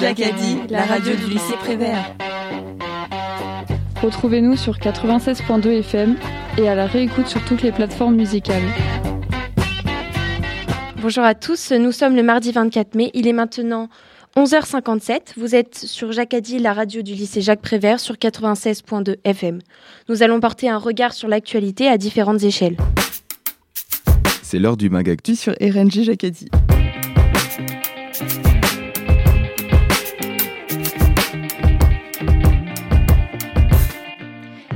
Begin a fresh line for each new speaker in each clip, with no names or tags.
Jacadi, la radio du lycée Prévert.
Retrouvez-nous sur 96.2 FM et à la réécoute sur toutes les plateformes musicales.
Bonjour à tous, nous sommes le mardi 24 mai, il est maintenant 11h57, vous êtes sur Jacadi, la radio du lycée Jacques Prévert sur 96.2 FM. Nous allons porter un regard sur l'actualité à différentes échelles.
C'est l'heure du Magactu
sur RNG Jacadi.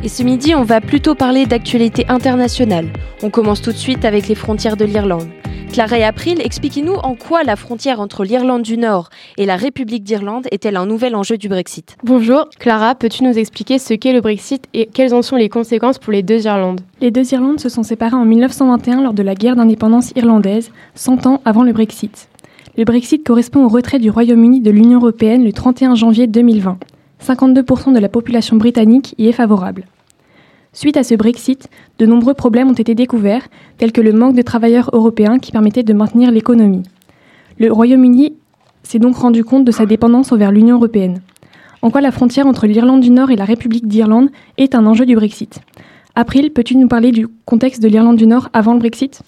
Et ce midi, on va plutôt parler d'actualité internationale. On commence tout de suite avec les frontières de l'Irlande. Clara et April, expliquez-nous en quoi la frontière entre l'Irlande du Nord et la République d'Irlande est-elle un nouvel enjeu du Brexit?
Bonjour, Clara, peux-tu nous expliquer ce qu'est le Brexit et quelles en sont les conséquences pour les deux Irlandes?
Les deux Irlandes se sont séparées en 1921 lors de la guerre d'indépendance irlandaise, 100 ans avant le Brexit. Le Brexit correspond au retrait du Royaume-Uni de l'Union européenne le 31 janvier 2020. 52% de la population britannique y est favorable. Suite à ce Brexit, de nombreux problèmes ont été découverts, tels que le manque de travailleurs européens qui permettaient de maintenir l'économie. Le Royaume-Uni s'est donc rendu compte de sa dépendance envers l'Union européenne. En quoi la frontière entre l'Irlande du Nord et la République d'Irlande est un enjeu du Brexit. April, peux-tu nous parler du contexte de l'Irlande du Nord avant le Brexit?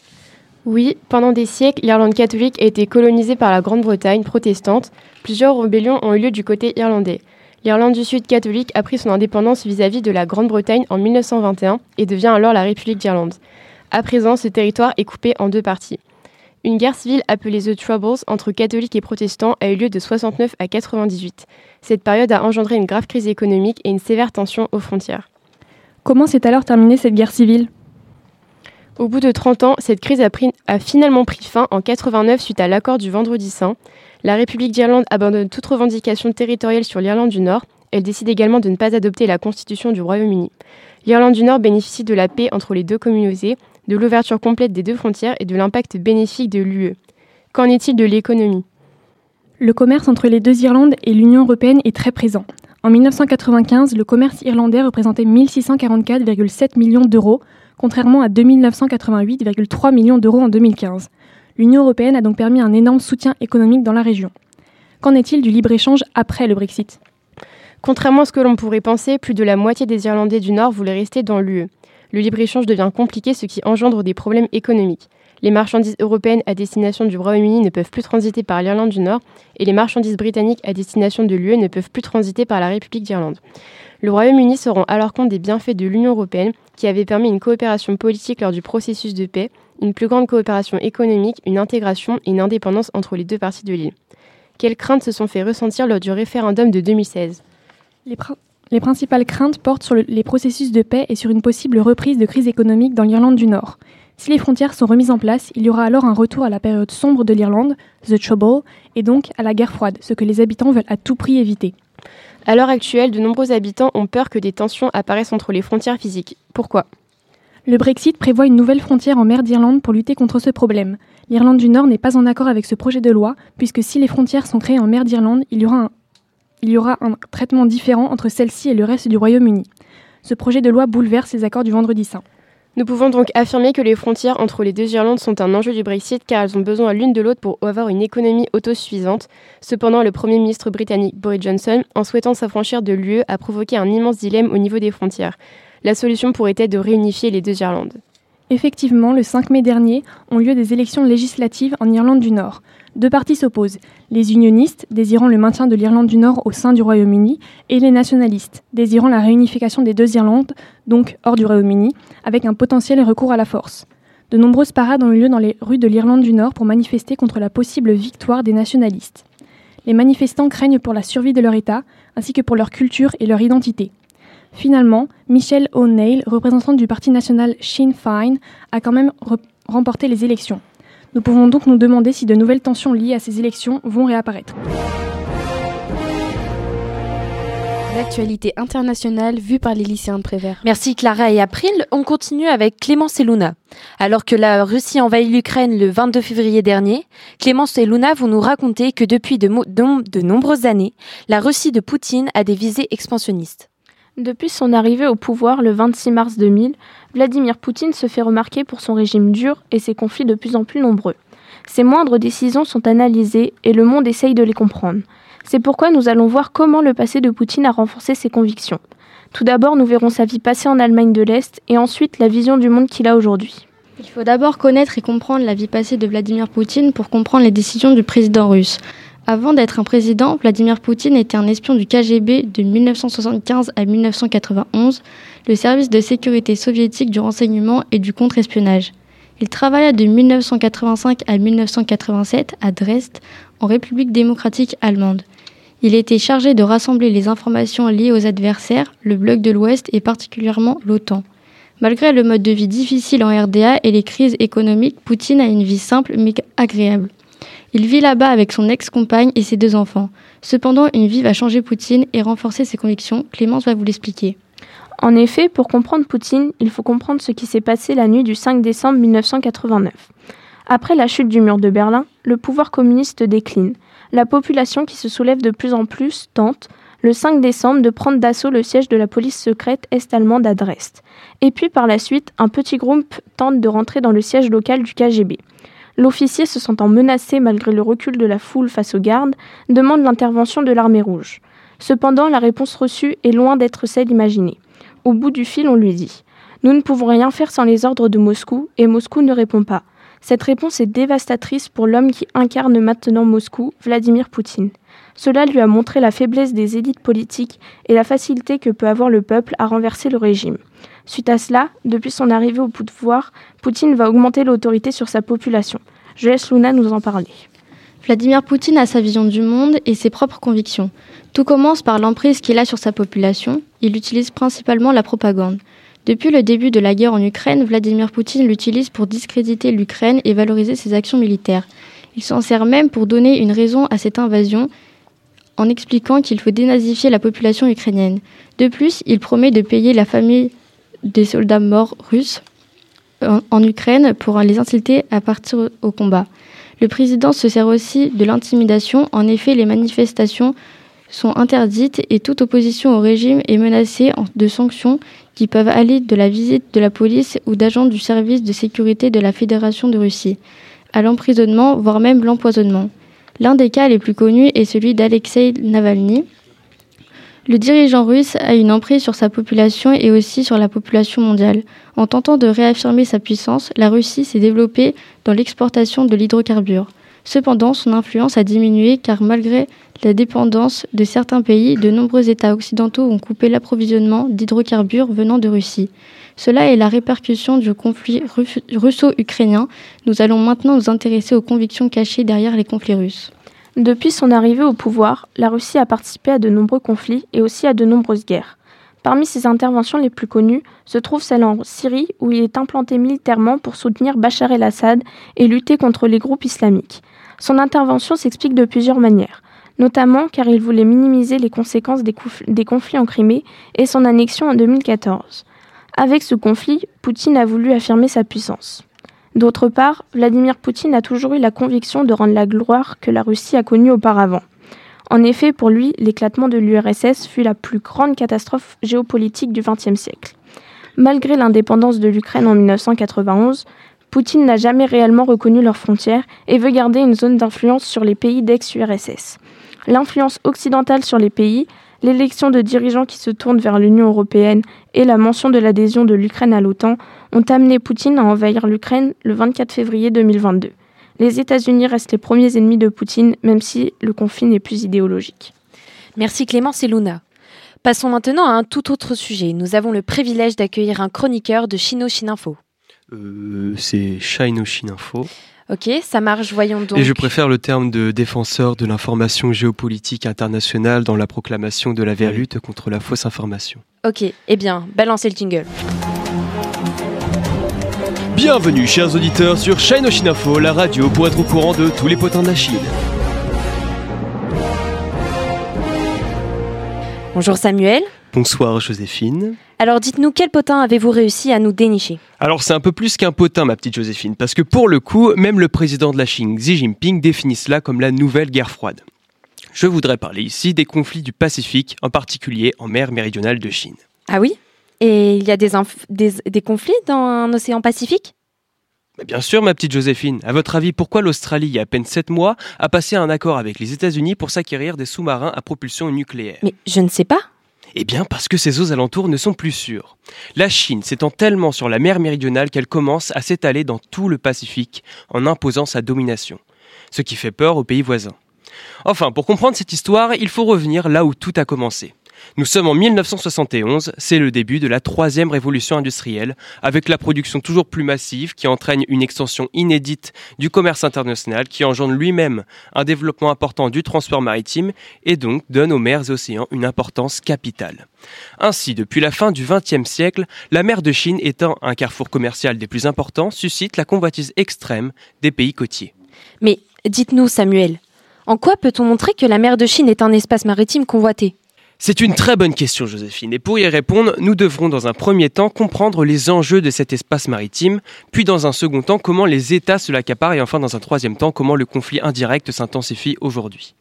Oui, pendant des siècles, l'Irlande catholique a été colonisée par la Grande-Bretagne protestante. Plusieurs rébellions ont eu lieu du côté irlandais. L'Irlande du Sud catholique a pris son indépendance vis-à-vis de la Grande-Bretagne en 1921 et devient alors la République d'Irlande. À présent, ce territoire est coupé en deux parties. Une guerre civile appelée The Troubles entre catholiques et protestants a eu lieu de 69 à 98. Cette période a engendré une grave crise économique et une sévère tension aux frontières.
Comment s'est alors terminée cette guerre civile?
Au bout de 30 ans, cette crise a, finalement pris fin en 89 suite à l'accord du Vendredi Saint. La République d'Irlande abandonne toute revendication territoriale sur l'Irlande du Nord. Elle décide également de ne pas adopter la constitution du Royaume-Uni. L'Irlande du Nord bénéficie de la paix entre les deux communautés, de l'ouverture complète des deux frontières et de l'impact bénéfique de l'UE. Qu'en est-il de l'économie?
Le commerce entre les deux Irlandes et l'Union européenne est très présent. En 1995, le commerce irlandais représentait 1644,7 millions d'euros, contrairement à 2988,3 millions d'euros en 2015. L'Union européenne a donc permis un énorme soutien économique dans la région. Qu'en est-il du libre-échange après le Brexit?
Contrairement à ce que l'on pourrait penser, plus de la moitié des Irlandais du Nord voulaient rester dans l'UE. Le libre-échange devient compliqué, ce qui engendre des problèmes économiques. Les marchandises européennes à destination du Royaume-Uni ne peuvent plus transiter par l'Irlande du Nord et les marchandises britanniques à destination de l'UE ne peuvent plus transiter par la République d'Irlande. Le Royaume-Uni se rend alors compte des bienfaits de l'Union européenne qui avait permis une coopération politique lors du processus de paix une plus grande coopération économique, une intégration et une indépendance entre les deux parties de l'île. Quelles craintes se sont fait ressentir lors du référendum de 2016
les, principales craintes portent sur les processus de paix et sur une possible reprise de crise économique dans l'Irlande du Nord. Si les frontières sont remises en place, il y aura alors un retour à la période sombre de l'Irlande, The Trouble, et donc à la guerre froide, ce que les habitants veulent à tout prix éviter.
À l'heure actuelle, de nombreux habitants ont peur que des tensions apparaissent entre les frontières physiques. Pourquoi?
Le Brexit prévoit une nouvelle frontière en mer d'Irlande pour lutter contre ce problème. L'Irlande du Nord n'est pas en accord avec ce projet de loi, puisque si les frontières sont créées en mer d'Irlande, il, y aura un, traitement différent entre celle-ci et le reste du Royaume-Uni. Ce projet de loi bouleverse les accords du Vendredi Saint.
Nous pouvons donc affirmer que les frontières entre les deux Irlandes sont un enjeu du Brexit car elles ont besoin l'une de l'autre pour avoir une économie autosuffisante. Cependant, le Premier ministre britannique Boris Johnson, en souhaitant s'affranchir de l'UE, a provoqué un immense dilemme au niveau des frontières. La solution pourrait être de réunifier les deux Irlandes.
Effectivement, le 5 mai dernier ont lieu des élections législatives en Irlande du Nord. Deux partis s'opposent, les unionistes, désirant le maintien de l'Irlande du Nord au sein du Royaume-Uni, et les nationalistes, désirant la réunification des deux Irlandes, donc hors du Royaume-Uni, avec un potentiel recours à la force. De nombreuses parades ont eu lieu dans les rues de l'Irlande du Nord pour manifester contre la possible victoire des nationalistes. Les manifestants craignent pour la survie de leur État, ainsi que pour leur culture et leur identité. Finalement, Michelle O'Neill, représentante du parti national Sinn Féin, a quand même remporté les élections. Nous pouvons donc nous demander si de nouvelles tensions liées à ces élections vont réapparaître.
L'actualité internationale vue par les lycéens de Prévert. Merci Clara et April. On continue avec Clémence et Luna. Alors que la Russie envahit l'Ukraine le 22 février dernier, Clémence et Luna vont nous raconter que depuis de, de nombreuses années, la Russie de Poutine a des visées expansionnistes.
Depuis son arrivée au pouvoir le 26 mars 2000, Vladimir Poutine se fait remarquer pour son régime dur et ses conflits de plus en plus nombreux. Ces moindres décisions sont analysées et le monde essaye de les comprendre. C'est pourquoi nous allons voir comment le passé de Poutine a renforcé ses convictions. Tout d'abord, nous verrons sa vie passée en Allemagne de l'Est et ensuite la vision du monde qu'il a aujourd'hui.
Il faut d'abord connaître et comprendre la vie passée de Vladimir Poutine pour comprendre les décisions du président russe. Avant d'être un président, Vladimir Poutine était un espion du KGB de 1975 à 1991, le service de sécurité soviétique du renseignement et du contre-espionnage. Il travailla de 1985 à 1987 à Dresde, en République démocratique allemande. Il était chargé de rassembler les informations liées aux adversaires, le bloc de l'Ouest et particulièrement l'OTAN. Malgré le mode de vie difficile en RDA et les crises économiques, Poutine a une vie simple mais agréable. Il vit là-bas avec son ex-compagne et ses deux enfants. Cependant, une vie va changer Poutine et renforcer ses convictions. Clémence va vous l'expliquer.
En effet, pour comprendre Poutine, il faut comprendre ce qui s'est passé la nuit du 5 décembre 1989. Après la chute du mur de Berlin, le pouvoir communiste décline. La population qui se soulève de plus en plus tente, le 5 décembre, de prendre d'assaut le siège de la police secrète est-allemande à Dresde. Et puis par la suite, un petit groupe tente de rentrer dans le siège local du KGB. L'officier, se sentant menacé malgré le recul de la foule face aux gardes, demande l'intervention de l'armée rouge. Cependant, la réponse reçue est loin d'être celle imaginée. Au bout du fil, on lui dit Nous ne pouvons rien faire sans les ordres de Moscou, et Moscou ne répond pas. Cette réponse est dévastatrice pour l'homme qui incarne maintenant Moscou, Vladimir Poutine. Cela lui a montré la faiblesse des élites politiques et la facilité que peut avoir le peuple à renverser le régime. Suite à cela, depuis son arrivée au pouvoir, Poutine va augmenter l'autorité sur sa population. Je laisse Luna nous en parler.
Vladimir Poutine a sa vision du monde et ses propres convictions. Tout commence par l'emprise qu'il a sur sa population. Il utilise principalement la propagande. Depuis le début de la guerre en Ukraine, Vladimir Poutine l'utilise pour discréditer l'Ukraine et valoriser ses actions militaires. Il s'en sert même pour donner une raison à cette invasion en expliquant qu'il faut dénazifier la population ukrainienne. De plus, il promet de payer la famille des soldats morts russes en, Ukraine pour les inciter à partir au combat. Le président se sert aussi de l'intimidation. En effet, les manifestations sont interdites et toute opposition au régime est menacée de sanctions qui peuvent aller de la visite de la police ou d'agents du service de sécurité de la Fédération de Russie à l'emprisonnement, voire même l'empoisonnement. L'un des cas les plus connus est celui d'Alexei Navalny, le dirigeant russe a une emprise sur sa population et aussi sur la population mondiale. En tentant de réaffirmer sa puissance, la Russie s'est développée dans l'exportation de l'hydrocarbure. Cependant, son influence a diminué car malgré la dépendance de certains pays, de nombreux États occidentaux ont coupé l'approvisionnement d'hydrocarbures venant de Russie. Cela est la répercussion du conflit russo-ukrainien. Nous allons maintenant nous intéresser aux convictions cachées derrière les conflits russes.
Depuis son arrivée au pouvoir, la Russie a participé à de nombreux conflits et aussi à de nombreuses guerres. Parmi ses interventions les plus connues se trouve celle en Syrie où il est implanté militairement pour soutenir Bachar el-Assad et lutter contre les groupes islamiques. Son intervention s'explique de plusieurs manières, notamment car il voulait minimiser les conséquences des, conflits en Crimée et son annexion en 2014. Avec ce conflit, Poutine a voulu affirmer sa puissance. D'autre part, Vladimir Poutine a toujours eu la conviction de rendre la gloire que la Russie a connue auparavant. En effet, pour lui, l'éclatement de l'URSS fut la plus grande catastrophe géopolitique du XXe siècle. Malgré l'indépendance de l'Ukraine en 1991, Poutine n'a jamais réellement reconnu leurs frontières et veut garder une zone d'influence sur les pays d'ex-URSS. L'influence occidentale sur les pays, l'élection de dirigeants qui se tournent vers l'Union européenne et la mention de l'adhésion de l'Ukraine à l'OTAN ont amené Poutine à envahir l'Ukraine le 24 février 2022. Les États-Unis restent les premiers ennemis de Poutine, même si le conflit n'est plus idéologique.
Merci Clémence et Luna. Passons maintenant à un tout autre sujet. Nous avons le privilège d'accueillir un chroniqueur de Chino Info.
Euh, c'est Chino Info.
Ok, ça marche, voyons donc.
Et je préfère le terme de défenseur de l'information géopolitique internationale dans la proclamation de la vraie lutte contre la fausse information.
Ok, eh bien, balancez le jingle.
Bienvenue, chers auditeurs, sur Chine Info, la radio pour être au courant de tous les potins de la Chine.
Bonjour Samuel.
Bonsoir Joséphine.
Alors dites-nous, quel potin avez-vous réussi à nous dénicher
Alors c'est un peu plus qu'un potin, ma petite Joséphine, parce que pour le coup, même le président de la Chine, Xi Jinping, définit cela comme la nouvelle guerre froide. Je voudrais parler ici des conflits du Pacifique, en particulier en mer méridionale de Chine.
Ah oui? Et il y a des, des, conflits dans un océan Pacifique?
Bien sûr, ma petite Joséphine. À votre avis, pourquoi l'Australie, il y a à peine 7 mois, a passé un accord avec les États-Unis pour s'acquérir des sous-marins à propulsion nucléaire?
Mais je ne sais pas.
Eh bien, parce que ces eaux alentours ne sont plus sûres. La Chine s'étend tellement sur la mer méridionale qu'elle commence à s'étaler dans tout le Pacifique en imposant sa domination, ce qui fait peur aux pays voisins. Enfin, pour comprendre cette histoire, il faut revenir là où tout a commencé. Nous sommes en 1971, c'est le début de la troisième révolution industrielle, avec la production toujours plus massive qui entraîne une extension inédite du commerce international, qui engendre lui-même un développement important du transport maritime et donc donne aux mers et océans une importance capitale. Ainsi, depuis la fin du XXe siècle, la mer de Chine étant un carrefour commercial des plus importants, suscite la convoitise extrême des pays côtiers.
Mais dites-nous, Samuel, en quoi peut-on montrer que la mer de Chine est un espace maritime convoité?
C'est une très bonne question, Joséphine. Et pour y répondre, nous devrons dans un premier temps comprendre les enjeux de cet espace maritime, puis dans un second temps comment les États se l'accaparent, et enfin dans un troisième temps comment le conflit indirect s'intensifie aujourd'hui.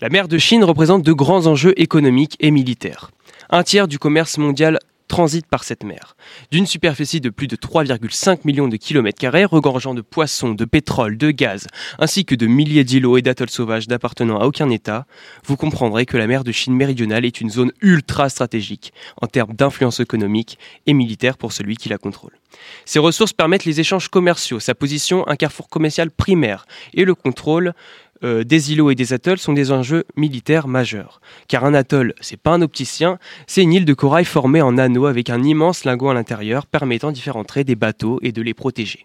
La mer de Chine représente de grands enjeux économiques et militaires. Un tiers du commerce mondial transite par cette mer. D'une superficie de plus de 3,5 millions de kilomètres carrés, regorgeant de poissons, de pétrole, de gaz, ainsi que de milliers d'îlots et d'atolls sauvages n'appartenant à aucun État, vous comprendrez que la mer de Chine méridionale est une zone ultra stratégique en termes d'influence économique et militaire pour celui qui la contrôle. Ces ressources permettent les échanges commerciaux, sa position un carrefour commercial primaire et le contrôle euh, des îlots et des atolls sont des enjeux militaires majeurs. Car un atoll, c'est pas un opticien, c'est une île de corail formée en anneaux avec un immense lingot à l'intérieur permettant d'y faire entrer des bateaux et de les protéger.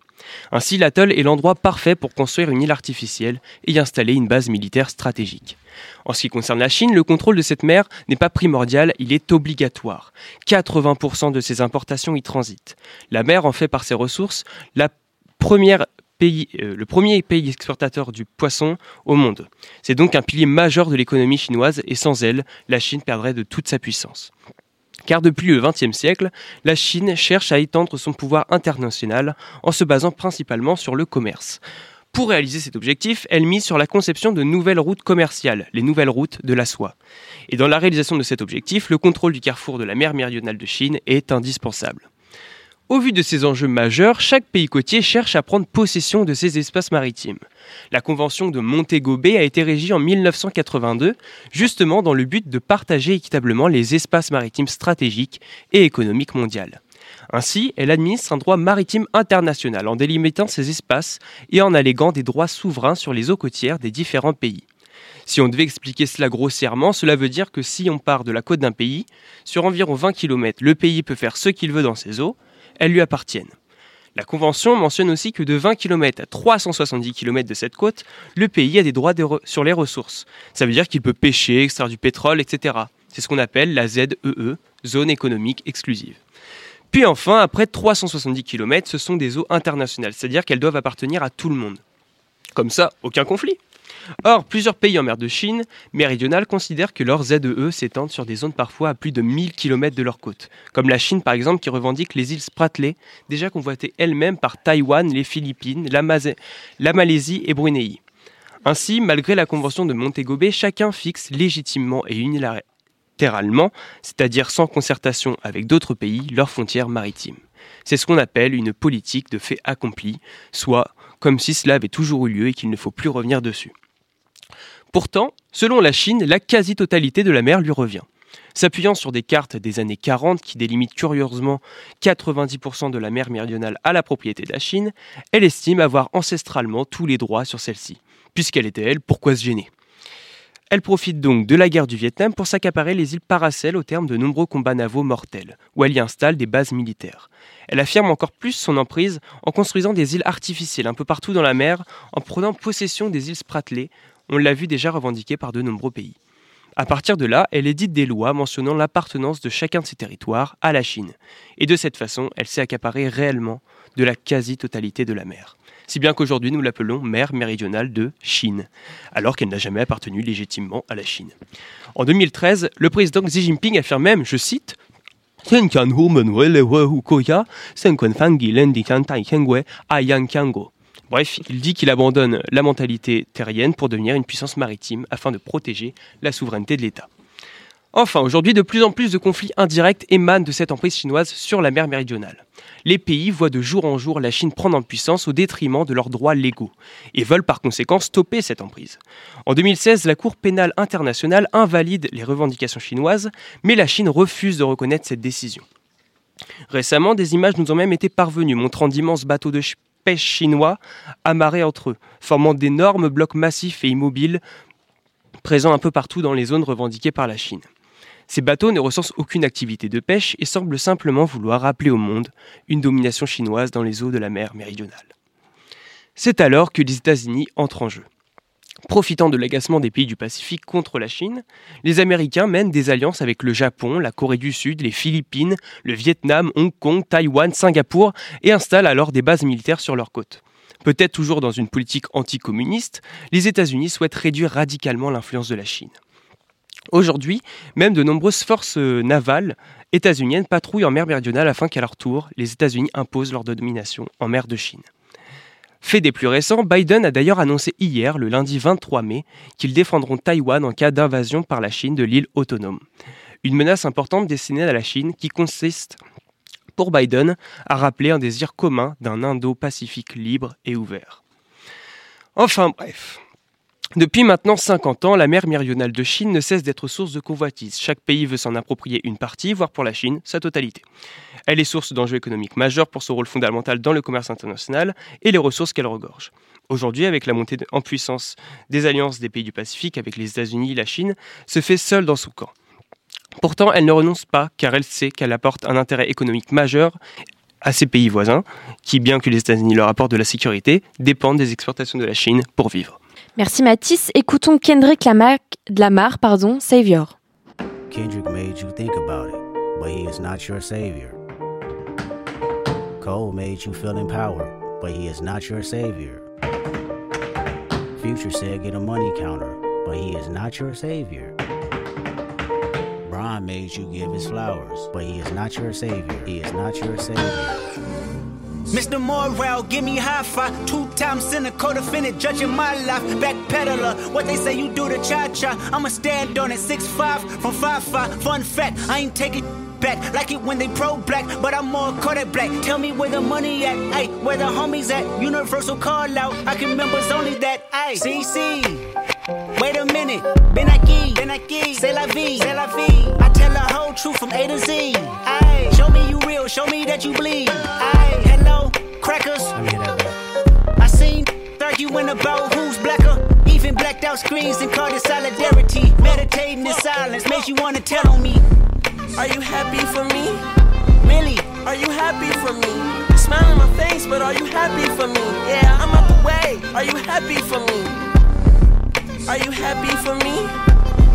Ainsi, l'atoll est l'endroit parfait pour construire une île artificielle et y installer une base militaire stratégique. En ce qui concerne la Chine, le contrôle de cette mer n'est pas primordial, il est obligatoire. 80% de ses importations y transitent. La mer en fait par ses ressources la première euh, le premier pays exportateur du poisson au monde. C'est donc un pilier majeur de l'économie chinoise et sans elle, la Chine perdrait de toute sa puissance. Car depuis le XXe siècle, la Chine cherche à étendre son pouvoir international en se basant principalement sur le commerce. Pour réaliser cet objectif, elle mise sur la conception de nouvelles routes commerciales, les nouvelles routes de la soie. Et dans la réalisation de cet objectif, le contrôle du carrefour de la mer méridionale de Chine est indispensable. Au vu de ces enjeux majeurs, chaque pays côtier cherche à prendre possession de ces espaces maritimes. La convention de Montego Bay a été régie en 1982, justement dans le but de partager équitablement les espaces maritimes stratégiques et économiques mondiaux. Ainsi, elle administre un droit maritime international en délimitant ces espaces et en alléguant des droits souverains sur les eaux côtières des différents pays. Si on devait expliquer cela grossièrement, cela veut dire que si on part de la côte d'un pays, sur environ 20 km, le pays peut faire ce qu'il veut dans ses eaux, elles lui appartiennent. La Convention mentionne aussi que de 20 km à 370 km de cette côte, le pays a des droits sur les ressources. Ça veut dire qu'il peut pêcher, extraire du pétrole, etc. C'est ce qu'on appelle la ZEE, zone économique exclusive. Puis enfin, après 370 km, ce sont des eaux internationales, c'est-à-dire qu'elles doivent appartenir à tout le monde. Comme ça, aucun conflit. Or, plusieurs pays en mer de Chine méridionale considèrent que leurs ZEE s'étendent sur des zones parfois à plus de 1000 km de leur côte, comme la Chine par exemple qui revendique les îles Spratly, déjà convoitées elles-mêmes par Taïwan, les Philippines, la, la Malaisie et Brunei. Ainsi, malgré la convention de Montego Bay, chacun fixe légitimement et unilatéralement, c'est-à-dire sans concertation avec d'autres pays, leurs frontières maritimes. C'est ce qu'on appelle une politique de fait accompli, soit comme si cela avait toujours eu lieu et qu'il ne faut plus revenir dessus. Pourtant, selon la Chine, la quasi-totalité de la mer lui revient. S'appuyant sur des cartes des années 40 qui délimitent curieusement 90% de la mer méridionale à la propriété de la Chine, elle estime avoir ancestralement tous les droits sur celle-ci. Puisqu'elle était elle, pourquoi se gêner? Elle profite donc de la guerre du Vietnam pour s'accaparer les îles Paracel au terme de nombreux combats navaux mortels, où elle y installe des bases militaires. Elle affirme encore plus son emprise en construisant des îles artificielles un peu partout dans la mer, en prenant possession des îles Spratly, on l'a vu déjà revendiqué par de nombreux pays. À partir de là, elle édite des lois mentionnant l'appartenance de chacun de ces territoires à la Chine. Et de cette façon, elle s'est accaparée réellement de la quasi-totalité de la mer. Si bien qu'aujourd'hui nous l'appelons mer méridionale de Chine, alors qu'elle n'a jamais appartenu légitimement à la Chine. En 2013, le président Xi Jinping affirme même, je cite, Bref, il dit qu'il abandonne la mentalité terrienne pour devenir une puissance maritime afin de protéger la souveraineté de l'État. Enfin, aujourd'hui, de plus en plus de conflits indirects émanent de cette emprise chinoise sur la mer méridionale. Les pays voient de jour en jour la Chine prendre en puissance au détriment de leurs droits légaux et veulent par conséquent stopper cette emprise. En 2016, la Cour pénale internationale invalide les revendications chinoises, mais la Chine refuse de reconnaître cette décision. Récemment, des images nous ont même été parvenues montrant d'immenses bateaux de pêche chinois amarrés entre eux, formant d'énormes blocs massifs et immobiles présents un peu partout dans les zones revendiquées par la Chine. Ces bateaux ne recensent aucune activité de pêche et semblent simplement vouloir rappeler au monde une domination chinoise dans les eaux de la mer méridionale. C'est alors que les États-Unis entrent en jeu. Profitant de l'agacement des pays du Pacifique contre la Chine, les Américains mènent des alliances avec le Japon, la Corée du Sud, les Philippines, le Vietnam, Hong Kong, Taïwan, Singapour et installent alors des bases militaires sur leurs côtes. Peut-être toujours dans une politique anticommuniste, les États-Unis souhaitent réduire radicalement l'influence de la Chine. Aujourd'hui, même de nombreuses forces euh, navales états-uniennes patrouillent en mer méridionale afin qu'à leur tour, les États-Unis imposent leur domination en mer de Chine. Fait des plus récents, Biden a d'ailleurs annoncé hier, le lundi 23 mai, qu'ils défendront Taïwan en cas d'invasion par la Chine de l'île autonome. Une menace importante destinée à la Chine qui consiste, pour Biden, à rappeler un désir commun d'un Indo-Pacifique libre et ouvert. Enfin bref, depuis maintenant 50 ans, la mer méridionale de Chine ne cesse d'être source de convoitises. Chaque pays veut s'en approprier une partie, voire pour la Chine, sa totalité. Elle est source d'enjeux économiques majeurs pour son rôle fondamental dans le commerce international et les ressources qu'elle regorge. Aujourd'hui, avec la montée en puissance des alliances des pays du Pacifique avec les États-Unis la Chine, se fait seule dans son camp. Pourtant, elle ne renonce pas car elle sait qu'elle apporte un intérêt économique majeur à ses pays voisins, qui, bien que les États-Unis leur apportent de la sécurité, dépendent des exportations de la Chine pour vivre.
Merci Mathis. Écoutons Kendrick Lamar, Lamar pardon, Savior. Kendrick made you think about it, but he is not your savior. Cole made you feel empowered, but he is not your savior. Future said get a money counter, but he is not your savior. Brian made you give his flowers, but he is not your savior. He is not your savior. Mr. Morale, give me high five. Two times in a co-defendant, judging my life. Backpedaler, what they say you do to cha-cha. I'ma stand on it, six five from five five. Fun fact, I ain't taking back like it when they pro black, but I'm more Kodak black. Tell me where the money at, ayy, where the homies at. Universal call out, I can members only that, ayy. CC, wait a minute, Ben aquí, Ben aquí, c'est la vie, c'est la vie. I tell the whole truth from A to Z, ayy. Show me you real, show me that you bleed, ayy crackers. I seen arguing about who's blacker. Even blacked out screens and called it solidarity. Meditating in silence makes you wanna tell on me. Are you happy for me? Really? Are you happy for me? Smile on my face, but are you happy for me? Yeah, I'm out the way. Are you happy for me? Are you happy for me?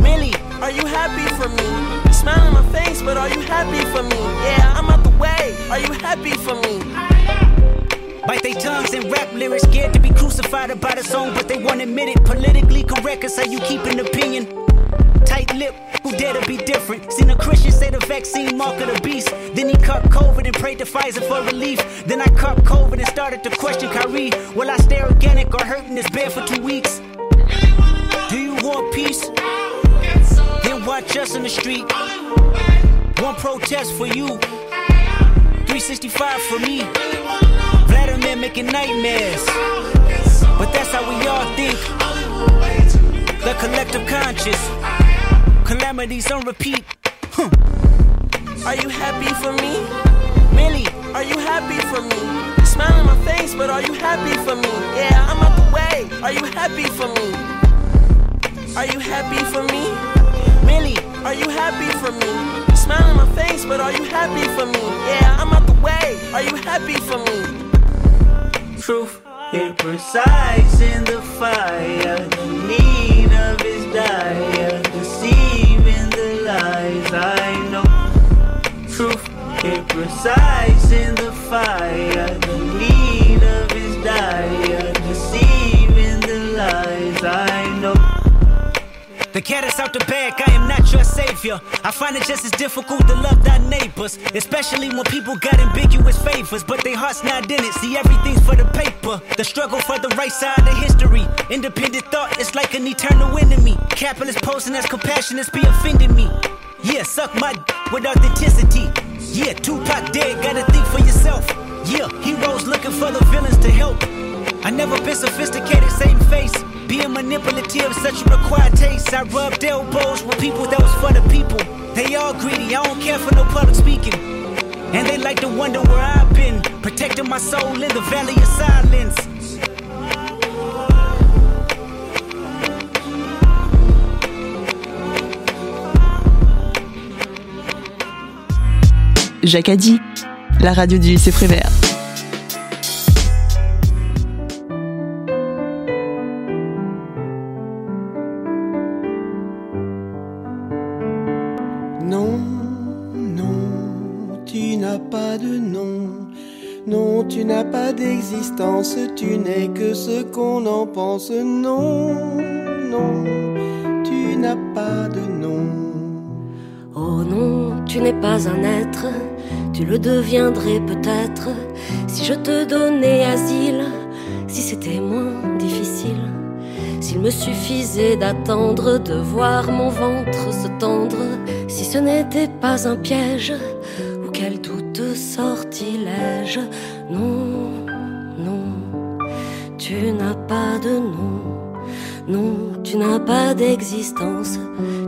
Really? Are you happy for me? Smile on my face, but are you happy for me? Yeah, I'm out the way. Are you happy for me? Bite their tongues and rap lyrics, scared to be crucified about a song, but they won't admit it. Politically correct is how you keep an opinion. Tight lip, who dare to be different? Seen a Christian say the vaccine mark of the beast. Then he caught COVID and prayed to Pfizer for relief. Then I caught COVID and started to question Kyrie. Will I stay organic or hurt in this bed for two weeks? Want peace? Then watch us in the street. One protest for you, 365 for me Vladimir making nightmares. But that's how we all think. The collective conscious. Calamities on repeat. Huh. Are you happy for me? Really? Are you happy for me? Smile on my face, but are you happy for me? Yeah, I'm out the way. Are you happy for me? Are you happy for me? Really? Are you happy for me? Smile on my face, but are you happy for me? Yeah, I'm out the way. Are you happy for me? truth. It resides in the fire. The need of his dire, deceiving the lies. I know. Truth. It resides in the fire. The cat is out the bag, I am not your savior. I find it just as difficult to love thy neighbors, especially when people got ambiguous favors, but their heart's not in it. See, everything's for the paper. The struggle for the right side of history. Independent thought is like an eternal enemy. Capitalist posing as compassionate be offending me. Yeah, suck my d- with authenticity. Yeah, Tupac dead, gotta think for yourself. Yeah, heroes looking for the villains to help. I never been sophisticated, same face. Being manipulative, such a required taste. I rubbed elbows with people that was for the people. They all greedy, I don't care for no public speaking. And they like to wonder where I've been, protecting my soul in the valley of silence.
Jacques a la radio du lycée Prévert.
D'existence, tu n'es que ce qu'on en pense. Non, non, tu n'as pas de nom.
Oh non, tu n'es pas un être, tu le deviendrais peut-être si je te donnais asile, si c'était moins difficile, s'il me suffisait d'attendre de voir mon ventre se tendre, si ce n'était pas un piège ou quel doute sortilège. Non, tu n'as pas de nom. Non, tu n'as pas d'existence,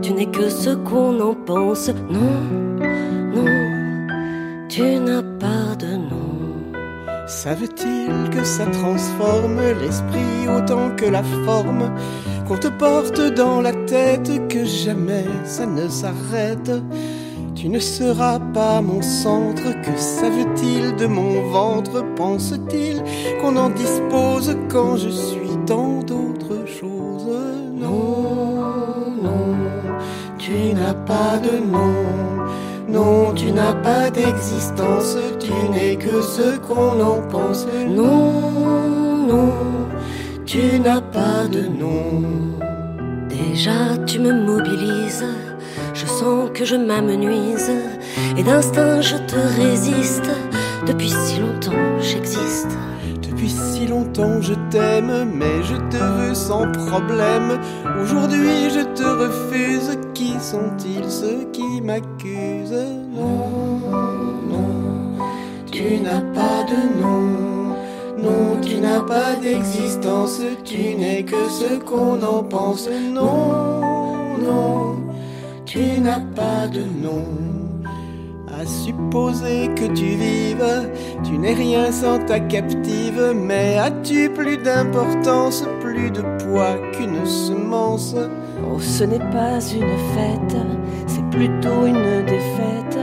tu n'es que ce qu'on en pense. Non, non, tu n'as pas de nom.
Savent-ils que ça transforme l'esprit autant que la forme? Qu'on te porte dans la tête, que jamais ça ne s'arrête tu ne seras pas mon centre, que savent-ils de mon ventre Pense-t-il qu'on en dispose quand je suis tant d'autres choses?
Non, non, tu n'as pas de nom. Non, tu n'as pas d'existence, tu n'es que ce qu'on en pense. Non, non, tu n'as pas de nom. Déjà, tu me mobilises. Que je m'amenuise et d'instinct je te résiste. Depuis si longtemps j'existe.
Depuis si longtemps je t'aime, mais je te veux sans problème. Aujourd'hui je te refuse. Qui sont-ils ceux qui m'accusent? Non, non, tu n'as pas de nom. Non, tu n'as pas d'existence, tu n'es que ce qu'on en pense. Non, non, tu n'as pas de nom. À supposer que tu vives, tu n'es rien sans ta captive, mais as-tu plus d'importance, plus de poids qu'une semence?
Oh, ce n'est pas une fête, c'est plutôt une défaite,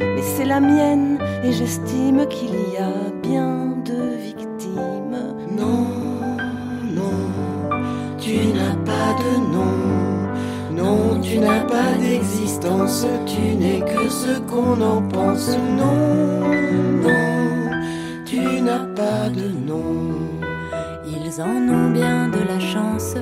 mais c'est la mienne et j'estime qu'il y a bien de victimes.
Non, non, tu n'as pas de nom. Tu n'as pas d'existence, tu n'es que ce qu'on en pense. Non, non, tu n'as pas de nom.
Ils en ont bien de la chance,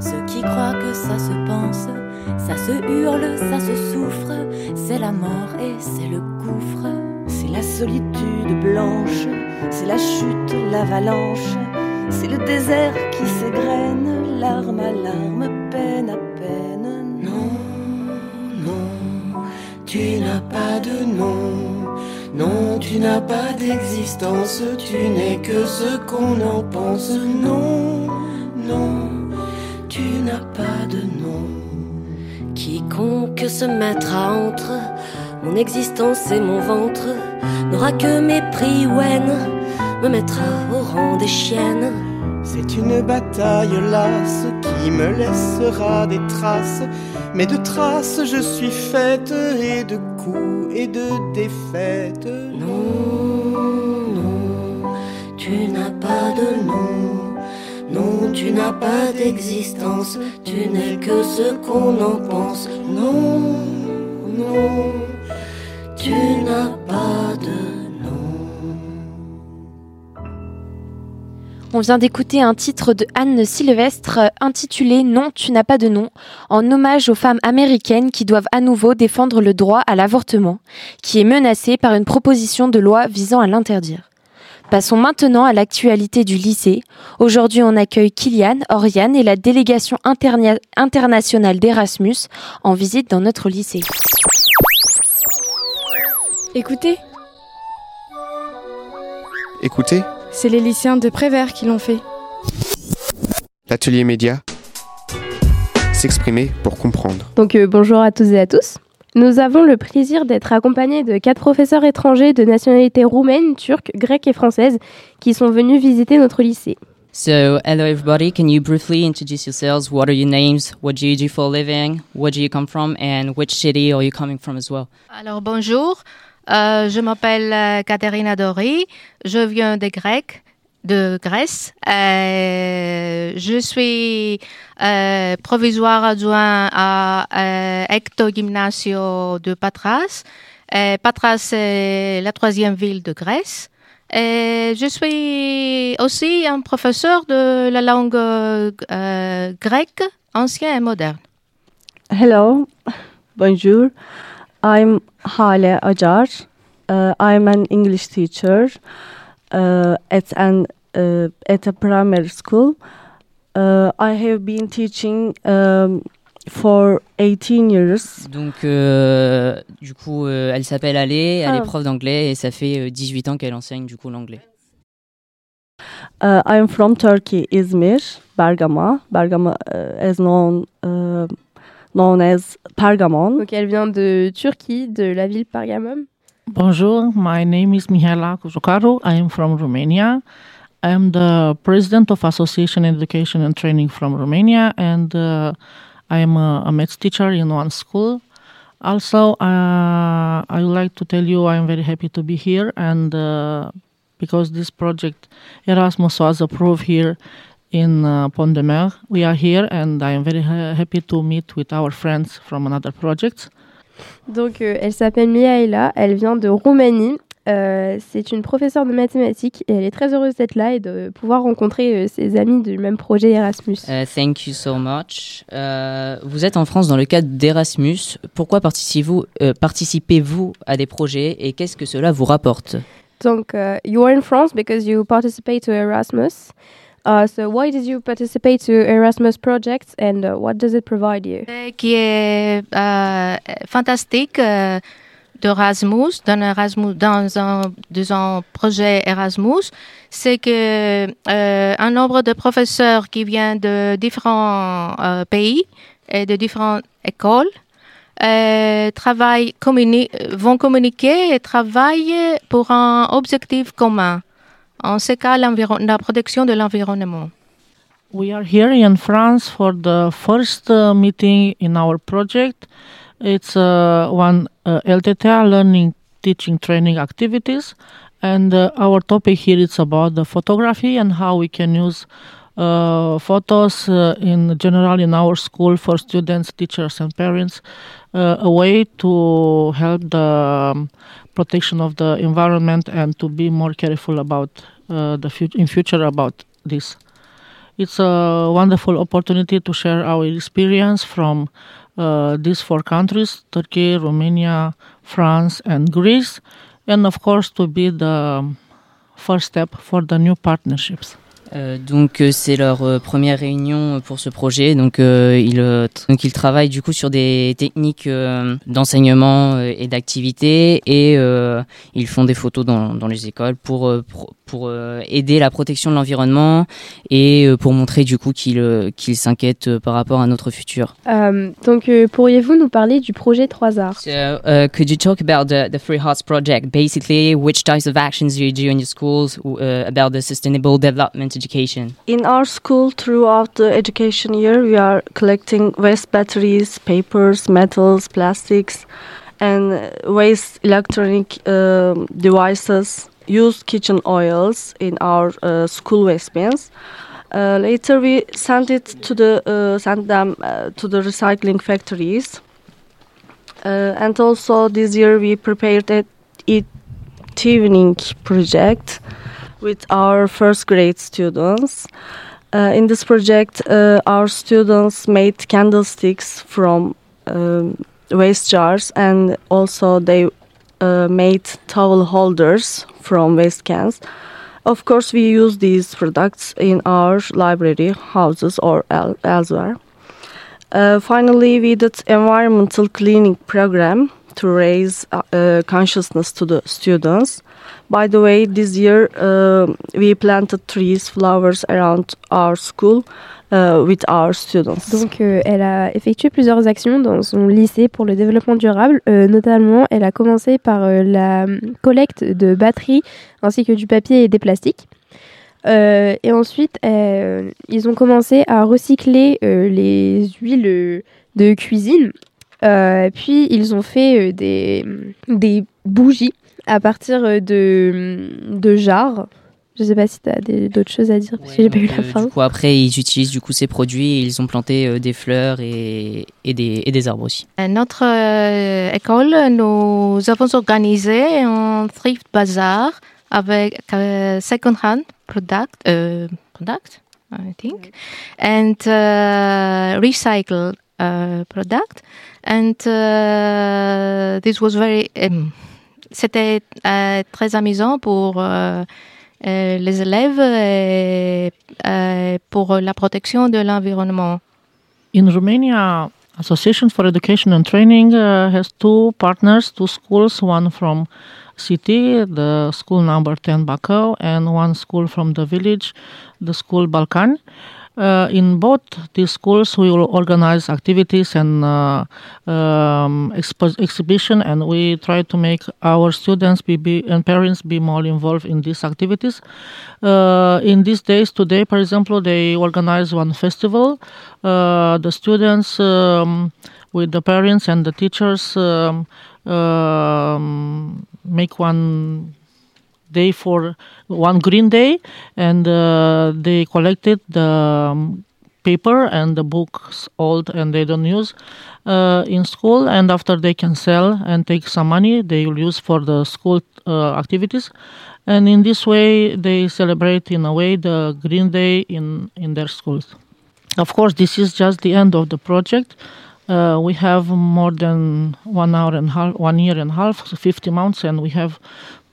ceux qui croient que ça se pense, ça se hurle, ça se souffre, c'est la mort et c'est le gouffre.
C'est la solitude blanche, c'est la chute, l'avalanche, c'est le désert qui s'égrène, larme à larme, peine à peine.
Tu n'as pas de nom. Non, tu n'as pas d'existence, tu n'es que ce qu'on en pense. Non, non, tu n'as pas de nom. Quiconque se mettra entre mon existence et mon ventre n'aura que mépris ou haine, me mettra au rang des chiennes.
C'est une bataille lasse qui me laissera des traces, mais de traces je suis faite et de coups et de défaites.
Non, non, tu n'as pas de nom. Non, tu n'as pas d'existence, tu n'es que ce qu'on en pense. Non, non, tu n'as pas de
On vient d'écouter un titre de Anne Sylvestre intitulé Non, tu n'as pas de nom, en hommage aux femmes américaines qui doivent à nouveau défendre le droit à l'avortement, qui est menacé par une proposition de loi visant à l'interdire. Passons maintenant à l'actualité du lycée. Aujourd'hui, on accueille Kylian, Oriane et la délégation internationale d'Erasmus en visite dans notre lycée.
Écoutez.
Écoutez.
C'est les lycéens de Prévert qui l'ont fait.
L'atelier média. S'exprimer pour comprendre.
Donc euh, bonjour à tous et à tous. Nous avons le plaisir d'être accompagnés de quatre professeurs étrangers de nationalité roumaine, turque, grecque et française qui sont venus visiter notre lycée.
So, hello everybody. Can you briefly introduce yourselves? What are your names? What do you do for a living? Where do you come from? And which city are you coming from as well?
Alors, bonjour. Euh, je m'appelle euh, Katerina Dori. Je viens de Grec, de Grèce. Euh, je suis provisoire adjoint à Ecto Gymnasio de Patras. Patras, c'est la troisième ville de Grèce. Je suis aussi un professeur de la langue grecque ancienne et moderne.
Hello, bonjour. I'm Hale Acar. Uh, I'm an English teacher uh, at an uh, at a primary school. Uh, I have been teaching um, for 18 years.
Donc, euh, du coup, euh, elle s'appelle Ale, elle
Ah.
est prof d'anglais et ça fait euh, 18 ans qu'elle enseigne du coup l'anglais.
Uh, I'm from Turkey, Izmir, Bergama. Bergama uh, is known uh, known as Pergamon.
Donc elle vient de Turquie, de la ville Pergamum.
Bonjour, my name is Mihaela Kuzukaru. I am from Romania. I am the president of Association Education and Training from Romania, and uh, I am a, a maths teacher in one school. Also, uh, I would like to tell you I am very happy to be here, and uh, because this project Erasmus was approved here in uh, Pont de Mer, we are here, and I am very ha- happy to meet with our friends from another project.
Donc euh, elle s'appelle Mihaela, elle vient de Roumanie. Euh, c'est une professeure de mathématiques et elle est très heureuse d'être là et de pouvoir rencontrer euh, ses amis du même projet Erasmus.
Euh, thank you so much. Vous êtes en France dans le cadre d'Erasmus. Pourquoi participez-vous euh, participez-vous à des projets et qu'est-ce que cela vous rapporte?
Donc, uh, you are in France because you participate to Erasmus. Uh, so, why did you participate to Erasmus projects and uh, what does it provide you?
Euh, Qui est euh, fantastique euh, d'Erasmus, dans, Erasmus, dans un, dans projet Erasmus, c'est que euh, un nombre de professeurs qui viennent de différents euh, pays et de différentes écoles euh, travaillent, communi- vont communiquer et travaillent pour un objectif commun. En ce cas, la protection de l'environnement.
We are here in France for the first uh, meeting in our project. It's uh, one uh, LTTA learning, teaching, training activities, and uh, our topic here is about the photography and how we can use uh, photos uh, in general in our school for students, teachers, and parents. Uh, a way to help the um, protection of the environment and to be more careful about uh, the fut- in future about this. It's a wonderful opportunity to share our experience from uh, these four countries Turkey, Romania, France, and Greece, and of course, to be the um, first step for the new partnerships.
Euh, donc euh, c'est leur euh, première réunion pour ce projet. Donc euh, ils euh, donc ils travaillent du coup sur des techniques euh, d'enseignement euh, et d'activité et euh, ils font des photos dans, dans les écoles pour euh, pour, pour, euh, aider la protection de l'environnement et euh, pour montrer du coup qu'ils euh, qu'ils s'inquiètent euh, par rapport à notre futur.
Euh, donc, euh, pourriez-vous nous parler du projet 3 arts?
So, uh, could you talk about the, the Free Hearts project? Basically, which types of actions do you do in your schools uh, about the sustainable development education?
In our school, throughout the education year, we are collecting waste batteries, papers, metals, plastics, and uh, waste electronic um, devices, used kitchen oils in our uh, school waste bins. Uh, later, we send it to the uh, send them uh, to the recycling factories. Uh, and also this year we prepared a evening project with our first grade students. Uh, in this project, uh, our students made candlesticks from um, waste jars and also they uh, made towel holders from waste cans. Of course, we use these products in our library, houses, or el- elsewhere. Uh, finally, we did environmental cleaning program to raise uh, consciousness to the students. By the way, this year uh, we planted trees, flowers around our school uh, with our students.
Donc, euh, elle a effectué plusieurs actions dans son lycée pour le développement durable. Euh, notamment, elle a commencé par euh, la collecte de batteries ainsi que du papier et des plastiques. Et ensuite, ils ont commencé à recycler les huiles de cuisine. Euh, puis, ils ont fait euh, des, des bougies à partir de, de jarres. Je sais pas si tu as d'autres choses à dire, parce que j'ai pas eu la
Euh,
fin.
du coup, après, ils utilisent du coup ces produits et ils ont planté euh, des fleurs et, et, des, et des arbres aussi.
À notre euh, école, nous avons organisé un thrift bazaar avec second-hand product, uh, product, I think, and uh, recycled uh, product, and uh, this was very. Um, C'était euh, très amusant pour euh, les élèves et euh, pour la protection de l'environnement.
In Romania, Association for Education and Training uh, has two partners, two schools, one from city, the school number 10 Bacău, and one school from the village, the school Balkan. Uh, in both these schools, we will organize activities and uh, um, expo- exhibition, and we try to make our students be, be and parents be more involved in these activities. Uh, in these days, today, for example, they organize one festival. Uh, the students, um, with the parents and the teachers, um, um, make one day for one green day and uh, they collected the um, paper and the books old and they don't use uh, in school. And after they can sell and take some money they will use for the school uh, activities. And in this way they celebrate in a way the green day in in their schools. Of course this is just the end of the project uh, we have more than one hour and half, one year and a half, so 50 months, and we have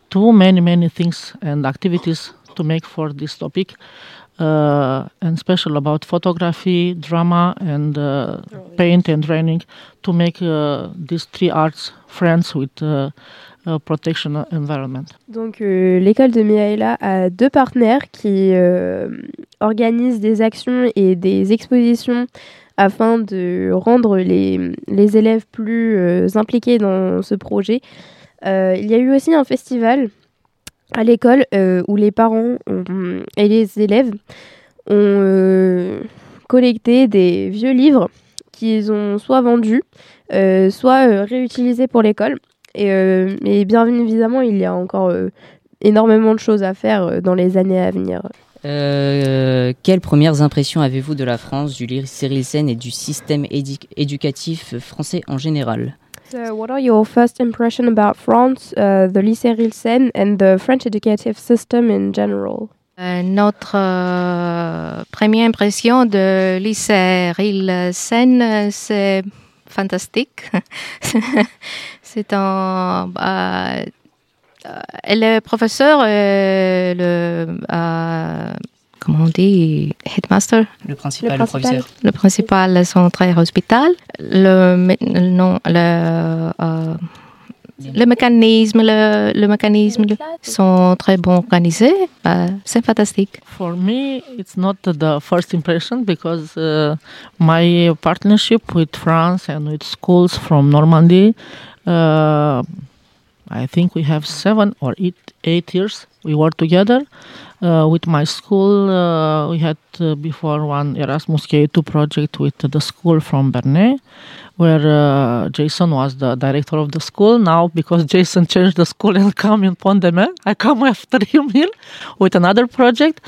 too many, many things and activities to make for this topic, uh, and special about photography, drama, and uh, paint and training to make uh, these three arts friends with uh, uh, protection environment.
Donc euh, l'école de Miaela a deux partenaires qui euh, organisent des actions et des expositions afin de rendre les, les élèves plus euh, impliqués dans ce projet. Euh, il y a eu aussi un festival à l'école euh, où les parents et les élèves ont collecté des vieux livres qu'ils ont soit vendus, soit réutilisés pour l'école. Et, mais bien évidemment, il y a encore énormément de choses à faire dans les années à venir.
Euh, quelles premières impressions avez-vous de la France, du lycée Rilsen et du système éducatif français en général?
So, what are your first impression about France, uh, the lycée Rilsen, and the French educative system in general?
Euh, notre euh, première impression de lycée Rilsen, c'est fantastique. c'est un. euh, euh, et le professeur, euh, le. euh, comment on dit Headmaster?
Le principal, le, professeur.
Le principal très hospital. Le, non, le, euh, le mécanisme, le, le mécanisme sont très bon organisés. Euh, c'est fantastique.
For me, it's not the first impression because uh, my partnership with France and with schools from Normandy, uh, I think we have seven or eight, eight years we work together. Uh, with my school, uh, we had uh, before one Erasmus K2 project with the school from Bernay, where uh, Jason was the director of the school. Now, because Jason changed the school and come in Pont-de-Mer, I come after him here with another project.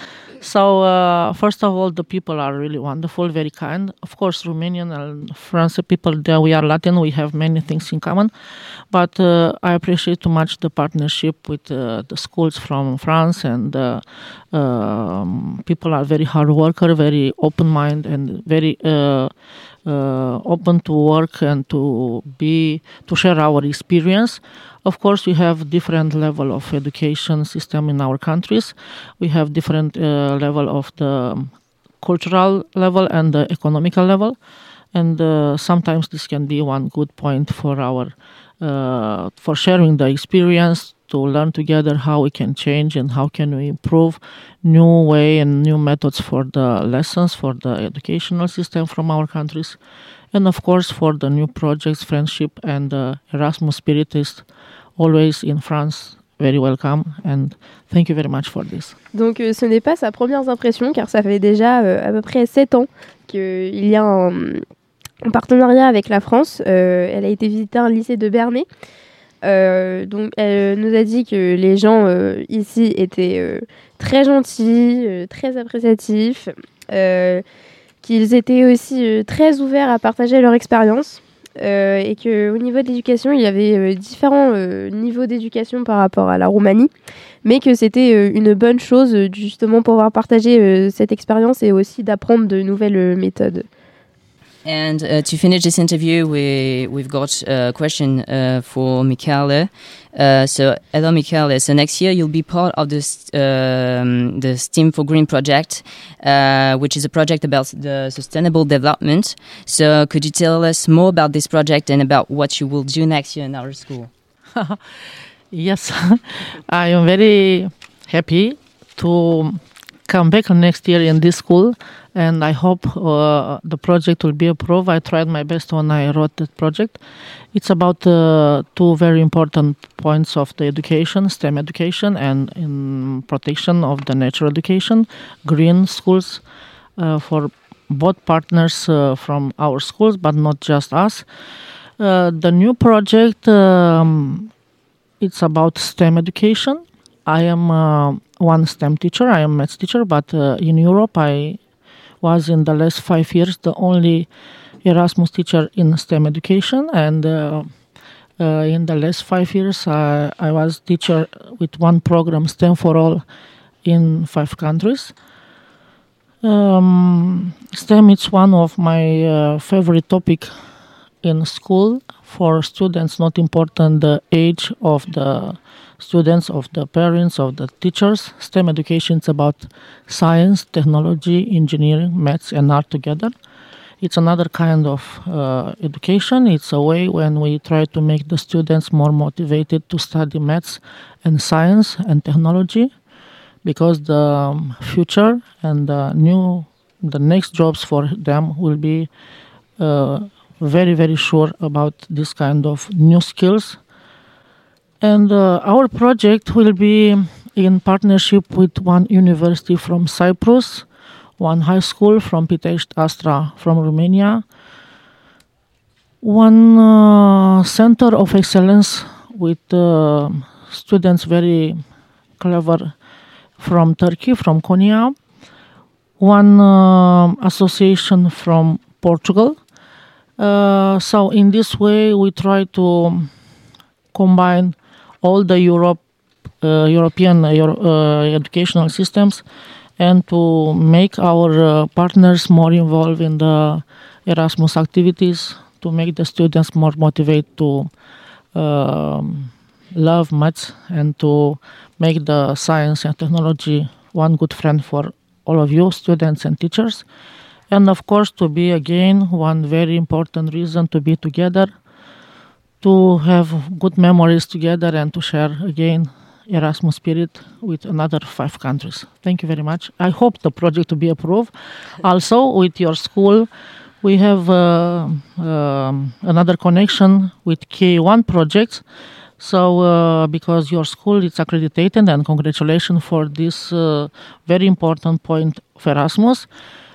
So, uh, first of all, the people are really wonderful, very kind. Of course, Romanian and French people, there we are Latin, we have many things in common. But uh, I appreciate too much the partnership with uh, the schools from France, and uh, um, people are very hard worker, very open mind, and very uh, open to work and to be to share our experience. Of course, we have different level of education system in our countries. We have different uh, level of the cultural level and the economical level. and uh, sometimes this can be one good point for our uh, for sharing the experience to learn together how we can change and how can we improve new way and new methods for the lessons for the educational system from our countries. And of course for the new projects friendship and uh, erasmus spirit is always in france very welcome. And thank you very much for this.
Donc euh, ce n'est pas sa première impression car ça fait déjà euh, à peu près 7 ans qu'il y a un, un, partenariat avec la France. Euh, elle a été visiter un lycée de Bernay euh, donc, elle nous a dit que les gens euh, ici étaient euh, très gentils, très appréciatifs, qu'ils étaient aussi très ouverts à partager leur expérience. et qu'au niveau de l'éducation, il y avait différents niveaux d'éducation par rapport à la Roumanie, mais que c'était une bonne chose justement pouvoir partager cette expérience et aussi d'apprendre de nouvelles méthodes.
And uh, to finish this interview, we, we've got a question uh, for Michele. Uh, so, hello, Michele. So, next year you'll be part of this, um, the STEAM for Green project, uh, which is a project about the sustainable development. So, could you tell us more about this project and about what you will do next year in our school?
yes, I am very happy to come back next year in this school and I hope uh, the project will be approved. I tried my best when I wrote that project. It's about uh, two very important points of the education, STEM education and in protection of the natural education, green schools uh, for both partners uh, from our schools, but not just us. Uh, the new project, um, it's about STEM education. I am uh, one STEM teacher. I am maths teacher, but in Europe, I was in the last five years the only Erasmus teacher in STEM education, and uh, uh, in the last five years I, I was teacher with one program STEM for all in five countries. Um, STEM is one of my uh, favorite topic in school for students. Not important the age of the students, of the parents, of the teachers. STEM education is about science, technology, engineering, maths, and art together. It's another kind of uh, education. It's a way when we try to make the students more motivated to study maths and science and technology because the um, future and the new the next jobs for them will be uh, very very sure about this kind of new skills and uh, our project will be in partnership with one university from Cyprus, one high school from Pitești Astra from Romania, one uh, center of excellence with uh, students very clever from Turkey, from Konya, one uh, association from Portugal. Uh, so in this way, we try to combine all the Europe, uh, European uh, uh, educational systems and to make our partners more involved in the Erasmus activities, to make the students more motivated to um, love maths and to make the science and technology one good friend for all of you, students and teachers. And of course, to be again one very important reason to be together to have good memories together and to share again Erasmus spirit with another five countries. Thank you very much. I hope the project to be approved. also, with your school, we have uh, um, another connection with K1 projects. So, uh, because your school is accredited, and congratulations for this uh, very important point of Erasmus.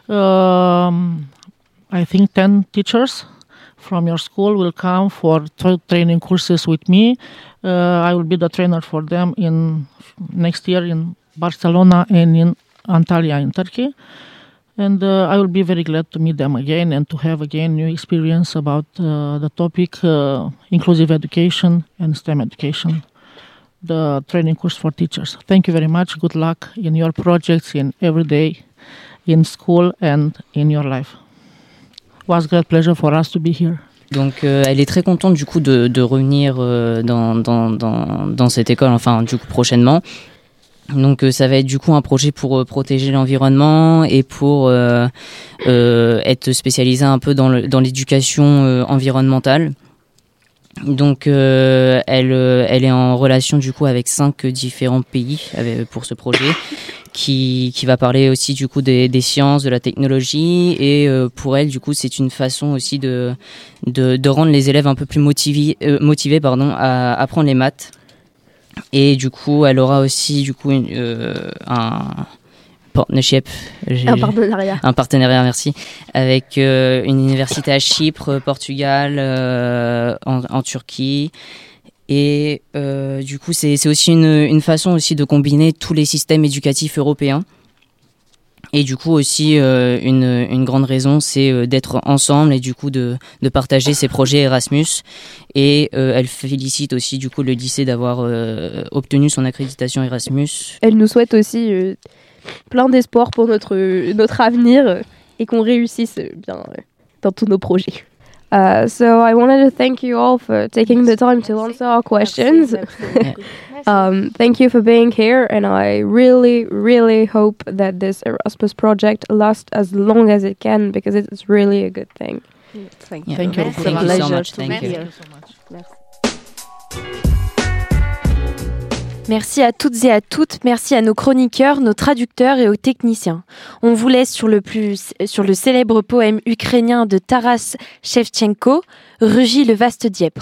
Um, I think 10 teachers from your school will come for tra- training courses with me. Uh, I will be the trainer for them in next year in Barcelona and in Antalya in Turkey. And uh, I will be very glad to meet them again and to have again new experience about uh, the topic uh, inclusive education and STEM education, the training course for teachers. Thank you very much. Good luck in your projects in every day, in school and in your life. Was great pleasure for us to be here.
Donc euh, elle est très contente du coup de, de revenir euh, dans, dans, dans, cette école, enfin du coup prochainement. Donc ça va être du coup un projet pour protéger l'environnement et pour être spécialisé un peu dans l'éducation environnementale. Donc elle, elle est en relation du coup avec cinq différents pays pour ce projet qui, qui va parler aussi du coup des, des sciences, de la technologie. Et euh, pour elle du coup c'est une façon aussi de, de, de, rendre les élèves un peu plus motivés, euh, motivés pardon, à apprendre les maths. Et du coup elle aura aussi du coup une, euh, un partnership,
un partenariat,
un partenariat merci avec une université à Chypre, Portugal, en, en Turquie et euh, du coup, c'est aussi une, façon aussi de combiner tous les systèmes éducatifs européens. Et du coup aussi euh, une, grande raison, c'est euh, d'être ensemble et du coup de, partager ces projets Erasmus. Et elle félicite aussi du coup le lycée d'avoir obtenu son accréditation Erasmus.
Elle nous souhaite aussi plein d'espoir pour notre, notre avenir et qu'on réussisse bien dans tous nos projets. Uh, so I wanted to thank you all for taking the time to answer our questions. um, thank you for being here, and I really, really hope that this Erasmus project lasts as long as it can because it's really a good thing.
Thank you. Thank you. Thank you so much. Thank you.
Merci à toutes et à toutes, merci à nos chroniqueurs, nos traducteurs et aux techniciens. On vous laisse sur le, célèbre poème ukrainien de Taras Shevchenko, Rugit le vaste Dieppe.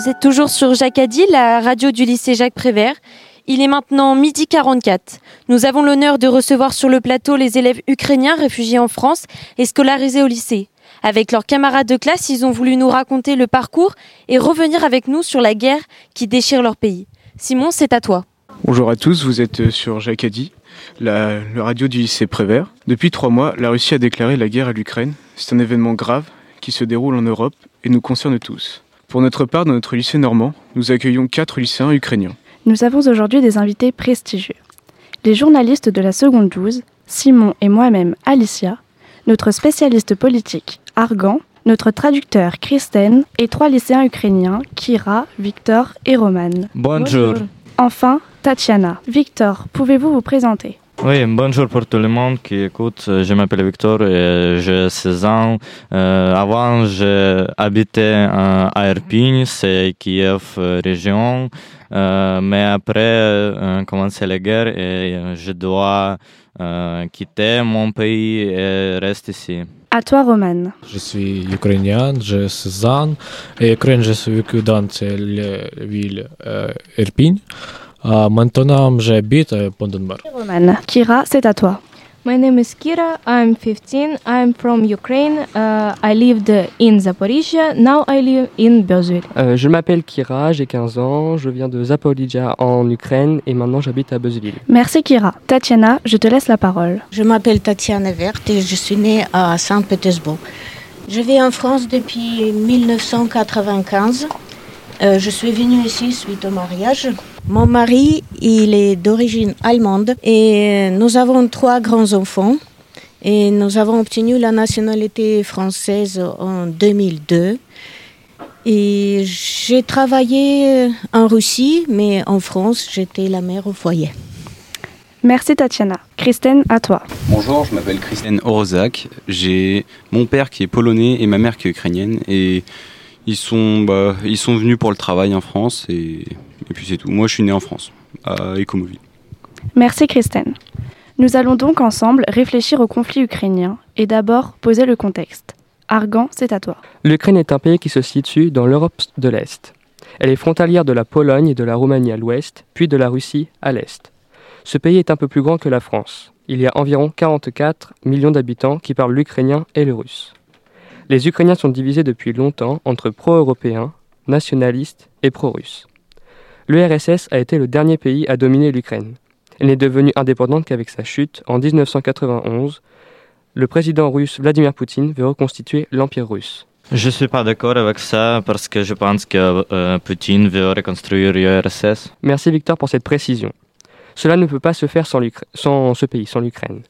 Vous êtes toujours sur Jacadi, la radio du lycée Jacques Prévert. Il est maintenant midi 44. Nous avons l'honneur de recevoir sur le plateau les élèves ukrainiens réfugiés en France et scolarisés au lycée. Avec leurs camarades de classe, ils ont voulu nous raconter le parcours et revenir avec nous sur la guerre qui déchire leur pays. Simon, c'est à toi.
Bonjour à tous, vous êtes sur Jacadi, la, radio du lycée Prévert. Depuis trois mois, la Russie a déclaré la guerre à l'Ukraine. C'est un événement grave qui se déroule en Europe et nous concerne tous. Pour notre part, dans notre lycée normand, nous accueillons quatre lycéens ukrainiens.
Nous avons aujourd'hui des invités prestigieux. Les journalistes de la seconde 12, Simon et moi-même Alicia, notre spécialiste politique Argan, notre traducteur Kristen et trois lycéens ukrainiens Kira, Victor et Roman.
Bonjour.
Enfin, Tatiana. Victor, pouvez-vous vous présenter?
Oui, bonjour pour tout le monde qui écoute. Je m'appelle Victor et j'ai 16 ans. Euh, avant, j'habitais à Irpin, c'est Kiev région. Euh, mais après, euh, commencé la guerre et je dois euh, quitter mon pays et rester ici.
À toi, Roman.
Je suis ukrainien, j'ai 16 ans. Et Ukraine, je suis vécu dans la ville euh, Irpin. Uh, maintenant, j'habite à.
Roman. Kira, c'est à toi.
My name is Kira. I'm 15. I'm from Ukraine. Uh, I lived in Zaporizhia. Now I live in.
Euh, je m'appelle Kira, j'ai 15 ans. Je viens de Zaporizhia en Ukraine et maintenant j'habite à Beuzeville.
Merci Kira. Tatiana, je te laisse la parole.
Je m'appelle Tatiana Vert et je suis née à Saint-Pétersbourg. Je vis en France depuis 1995. Euh, je suis venue ici suite au mariage. Mon mari, il est d'origine allemande et nous avons trois grands-enfants. Et nous avons obtenu la nationalité française en 2002. Et j'ai travaillé en Russie, mais en France, j'étais la mère au foyer.
Merci Tatiana. Kristen, à toi.
Bonjour, je m'appelle Kristen Orozak. J'ai mon père qui est polonais et ma mère qui est ukrainienne. Et ils sont, bah, ils sont venus pour le travail en France et, et puis c'est tout. Moi, je suis né en France, à Ecomoville.
Merci Kristen. Nous allons donc ensemble réfléchir au conflit ukrainien et d'abord poser le contexte. Argan, c'est à toi.
L'Ukraine est un pays qui se situe dans l'Europe de l'Est. Elle est frontalière de la Pologne et de la Roumanie à l'ouest, puis de la Russie à l'est. Ce pays est un peu plus grand que la France. Il y a environ 44 millions d'habitants qui parlent l'ukrainien et le russe. Les Ukrainiens sont divisés depuis longtemps entre pro-européens, nationalistes et pro-russes. L'URSS a été le dernier pays à dominer l'Ukraine. Elle n'est devenue indépendante qu'avec sa chute en 1991. Le président russe Vladimir Poutine veut reconstituer l'Empire russe.
Je ne suis pas d'accord avec ça parce que je pense que euh, Poutine veut reconstruire l'URSS.
Merci Victor pour cette précision. Cela ne peut pas se faire sans, sans ce pays, sans l'Ukraine.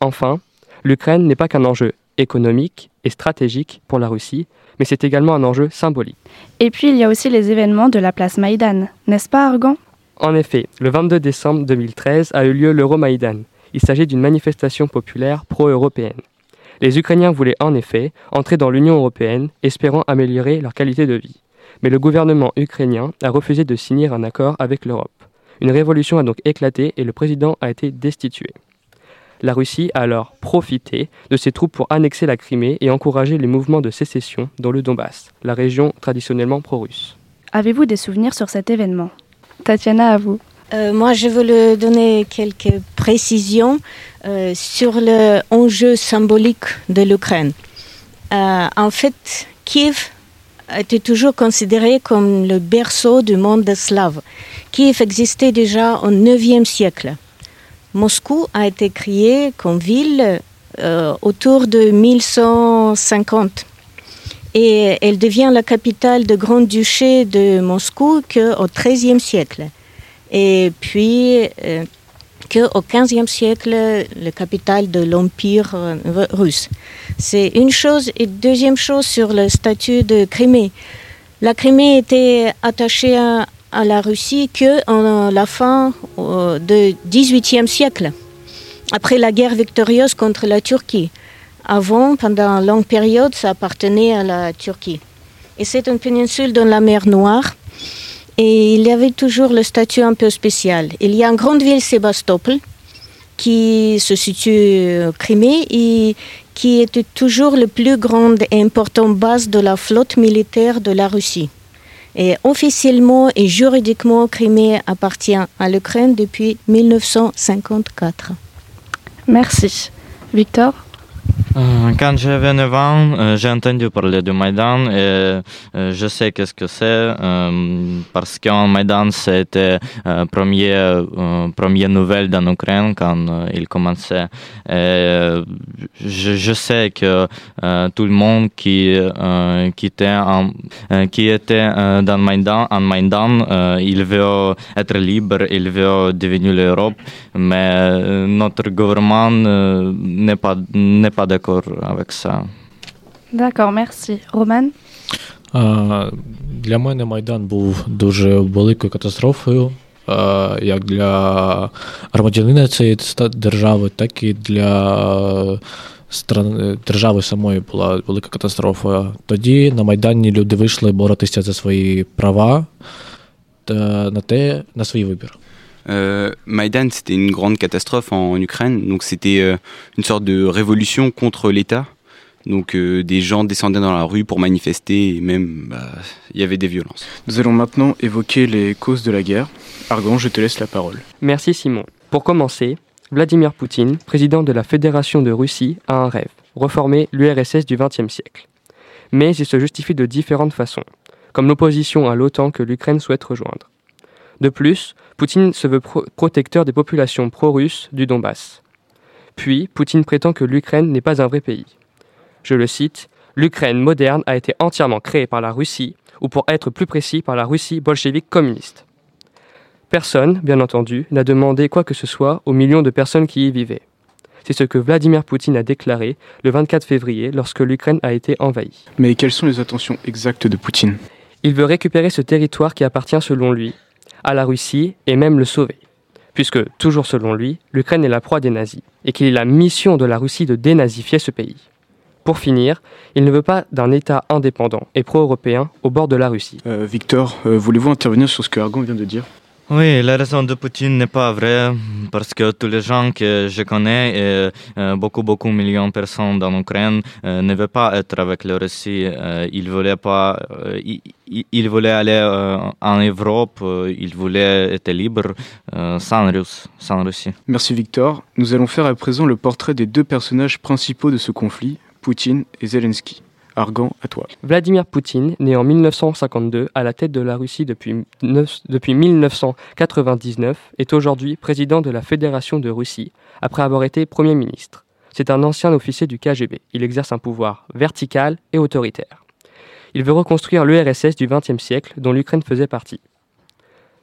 Enfin, l'Ukraine n'est pas qu'un enjeu économique et stratégique pour la Russie, mais c'est également un enjeu symbolique.
Et puis il y a aussi les événements de la place Maïdan, n'est-ce pas Argan?
En effet, le 22 décembre 2013 a eu lieu l'Euromaïdan. Il s'agit d'une manifestation populaire pro-européenne. Les Ukrainiens voulaient en effet entrer dans l'Union européenne, espérant améliorer leur qualité de vie. Mais le gouvernement ukrainien a refusé de signer un accord avec l'Europe. Une révolution a donc éclaté et le président a été destitué. La Russie a alors profité de ses troupes pour annexer la Crimée et encourager les mouvements de sécession dans le Donbass, la région traditionnellement pro-russe.
Avez-vous des souvenirs sur cet événement? Tatiana, à vous.
Euh, moi, je voulais donner quelques précisions euh, sur l'enjeu symbolique de l'Ukraine. Euh, en fait, Kiev était toujours considéré comme le berceau du monde slave. Kiev existait déjà au IXe siècle. Moscou a été créé comme ville euh, autour de 1150 et elle devient la capitale du Grand-Duché de Moscou qu'au XIIIe siècle. Et puis euh, qu'au XVe siècle, la capitale de l'Empire euh, russe. C'est une chose. Et deuxième chose sur le statut de Crimée. La Crimée était attachée à, à la Russie qu'en la fin euh, du XVIIIe siècle, après la guerre victorieuse contre la Turquie. Avant, pendant une longue période, ça appartenait à la Turquie. Et c'est une péninsule dans la mer Noire. Et il y avait toujours le statut un peu spécial. Il y a une grande ville, Sébastopol, qui se situe en Crimée et qui était toujours la plus grande et importante base de la flotte militaire de la Russie. Et officiellement et juridiquement, Crimée appartient à l'Ukraine depuis 1954.
Merci. Victor?
Quand j'avais 9 ans, euh, j'ai entendu parler du Maïdan et euh, je sais qu'est-ce que c'est parce qu'en Maïdan c'était la première, première nouvelle dans l'Ukraine quand il commençait. Je, sais que tout le monde qui, qui était, en, qui était dans Maïdan, en Maïdan, il veut être libre, il veut devenir l'Europe, mais notre gouvernement n'est pas, n'est pas d'accord avec ça.
D'accord, merci.
А, Для мене Майдан був дуже великою катастрофою, як для громадянина цієї держави, так і для держави самої була велика катастрофа. Тоді на Майдані люди вийшли боротися за свої права та на те, на свій вибір.
Euh, Maïdan, c'était une grande catastrophe en, en Ukraine. Donc, c'était euh, une sorte de révolution contre l'État. Donc, euh, des gens descendaient dans la rue pour manifester et même, bah, il y avait des violences.
Nous allons maintenant évoquer les causes de la guerre. Argan, je te laisse la parole.
Merci Simon. Pour commencer, Vladimir Poutine, président de la Fédération de Russie, a un rêve reformer l'URSS du XXe siècle. Mais il se justifie de différentes façons, comme l'opposition à l'OTAN que l'Ukraine souhaite rejoindre. De plus, Poutine se veut protecteur des populations pro-russes du Donbass. Puis, Poutine prétend que l'Ukraine n'est pas un vrai pays. Je le cite, L'Ukraine moderne a été entièrement créée par la Russie, ou pour être plus précis, par la Russie bolchevique communiste. Personne, bien entendu, n'a demandé quoi que ce soit aux millions de personnes qui y vivaient. C'est ce que Vladimir Poutine a déclaré le 24 février lorsque l'Ukraine a été envahie.
Mais quelles sont les intentions exactes de Poutine?
Il veut récupérer ce territoire qui appartient selon lui à la Russie et même le sauver. Puisque, toujours selon lui, l'Ukraine est la proie des nazis et qu'il est la mission de la Russie de dénazifier ce pays. Pour finir, il ne veut pas d'un État indépendant et pro-européen au bord de la Russie.
Euh, Victor, euh, voulez-vous intervenir sur ce que Argon vient de dire?
Oui, la raison de Poutine n'est pas vraie parce que tous les gens que je connais et euh, beaucoup, beaucoup millions de personnes dans l'Ukraine euh, ne veulent pas être avec la Russie. Euh, ils voulaient pas, ils, voulaient aller en Europe, ils voulaient être libres sans, Russe, sans Russie.
Merci Victor. Nous allons faire à présent le portrait des deux personnages principaux de ce conflit, Poutine et Zelensky. Argan, à toi.
Vladimir Poutine, né en 1952 à la tête de la Russie depuis, depuis 1999, est aujourd'hui président de la Fédération de Russie, après avoir été Premier ministre. C'est un ancien officier du KGB. Il exerce un pouvoir vertical et autoritaire. Il veut reconstruire l'URSS du XXe siècle dont l'Ukraine faisait partie.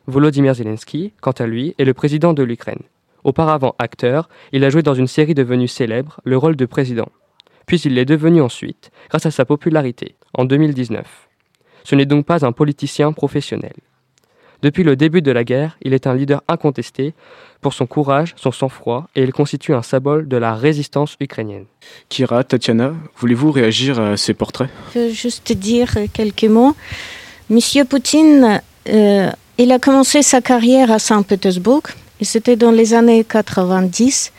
Volodymyr Zelensky, quant à lui, est le président de l'Ukraine. Auparavant acteur, il a joué dans une série devenue célèbre le rôle de président puis il l'est devenu ensuite, grâce à sa popularité, en 2019. Ce n'est donc pas un politicien professionnel. Depuis le début de la guerre, il est un leader incontesté pour son courage, son sang-froid, et il constitue un symbole de la résistance ukrainienne.
Kira, Tatiana, voulez-vous réagir à ces portraits?
Je veux juste dire quelques mots. Monsieur Poutine, euh, il a commencé sa carrière à Saint-Pétersbourg, et c'était dans les années 90.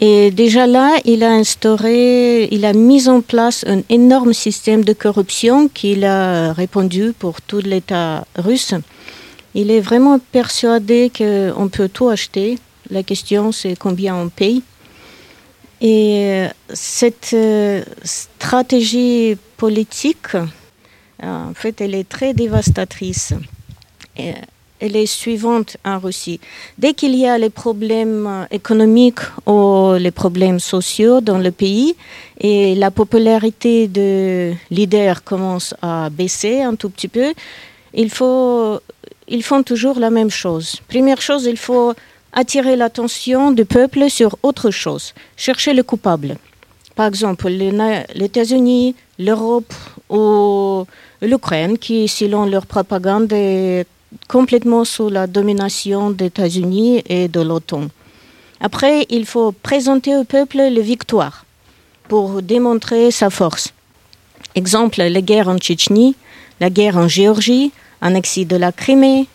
Et déjà là, il a instauré, il a mis en place un énorme système de corruption qu'il a répandu pour tout l'État russe. Il est vraiment persuadé qu'on peut tout acheter. La question, c'est combien on paye. Et cette euh, stratégie politique, en fait, elle est très dévastatrice. Elle est suivante en Russie. Dès qu'il y a les problèmes euh, économiques ou les problèmes sociaux dans le pays et la popularité de leaders commence à baisser un tout petit peu, ils font toujours la même chose. Première chose, il faut attirer l'attention du peuple sur autre chose, chercher le coupable. Par exemple, les États-Unis, l'Europe ou l'Ukraine, qui, selon leur propagande, complètement sous la domination des États-Unis et de l'OTAN. Après, il faut présenter au peuple les victoires pour démontrer sa force. Exemple, les guerres en Tchétchénie, la guerre en Géorgie, annexie de la Crimée,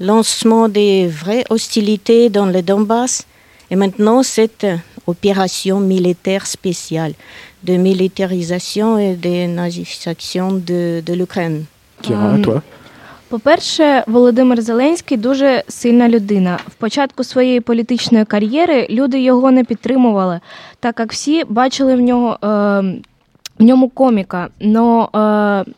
lancement des vraies hostilités dans le Donbass, et maintenant cette opération militaire spéciale de militarisation et de nazification de, l'Ukraine.
Kira, toi?
По-перше, Володимир Зеленський дуже сильна людина. В початку своєї політичної кар'єри люди його не підтримували, так як всі бачили в нього е, в ньому коміка. Но, е,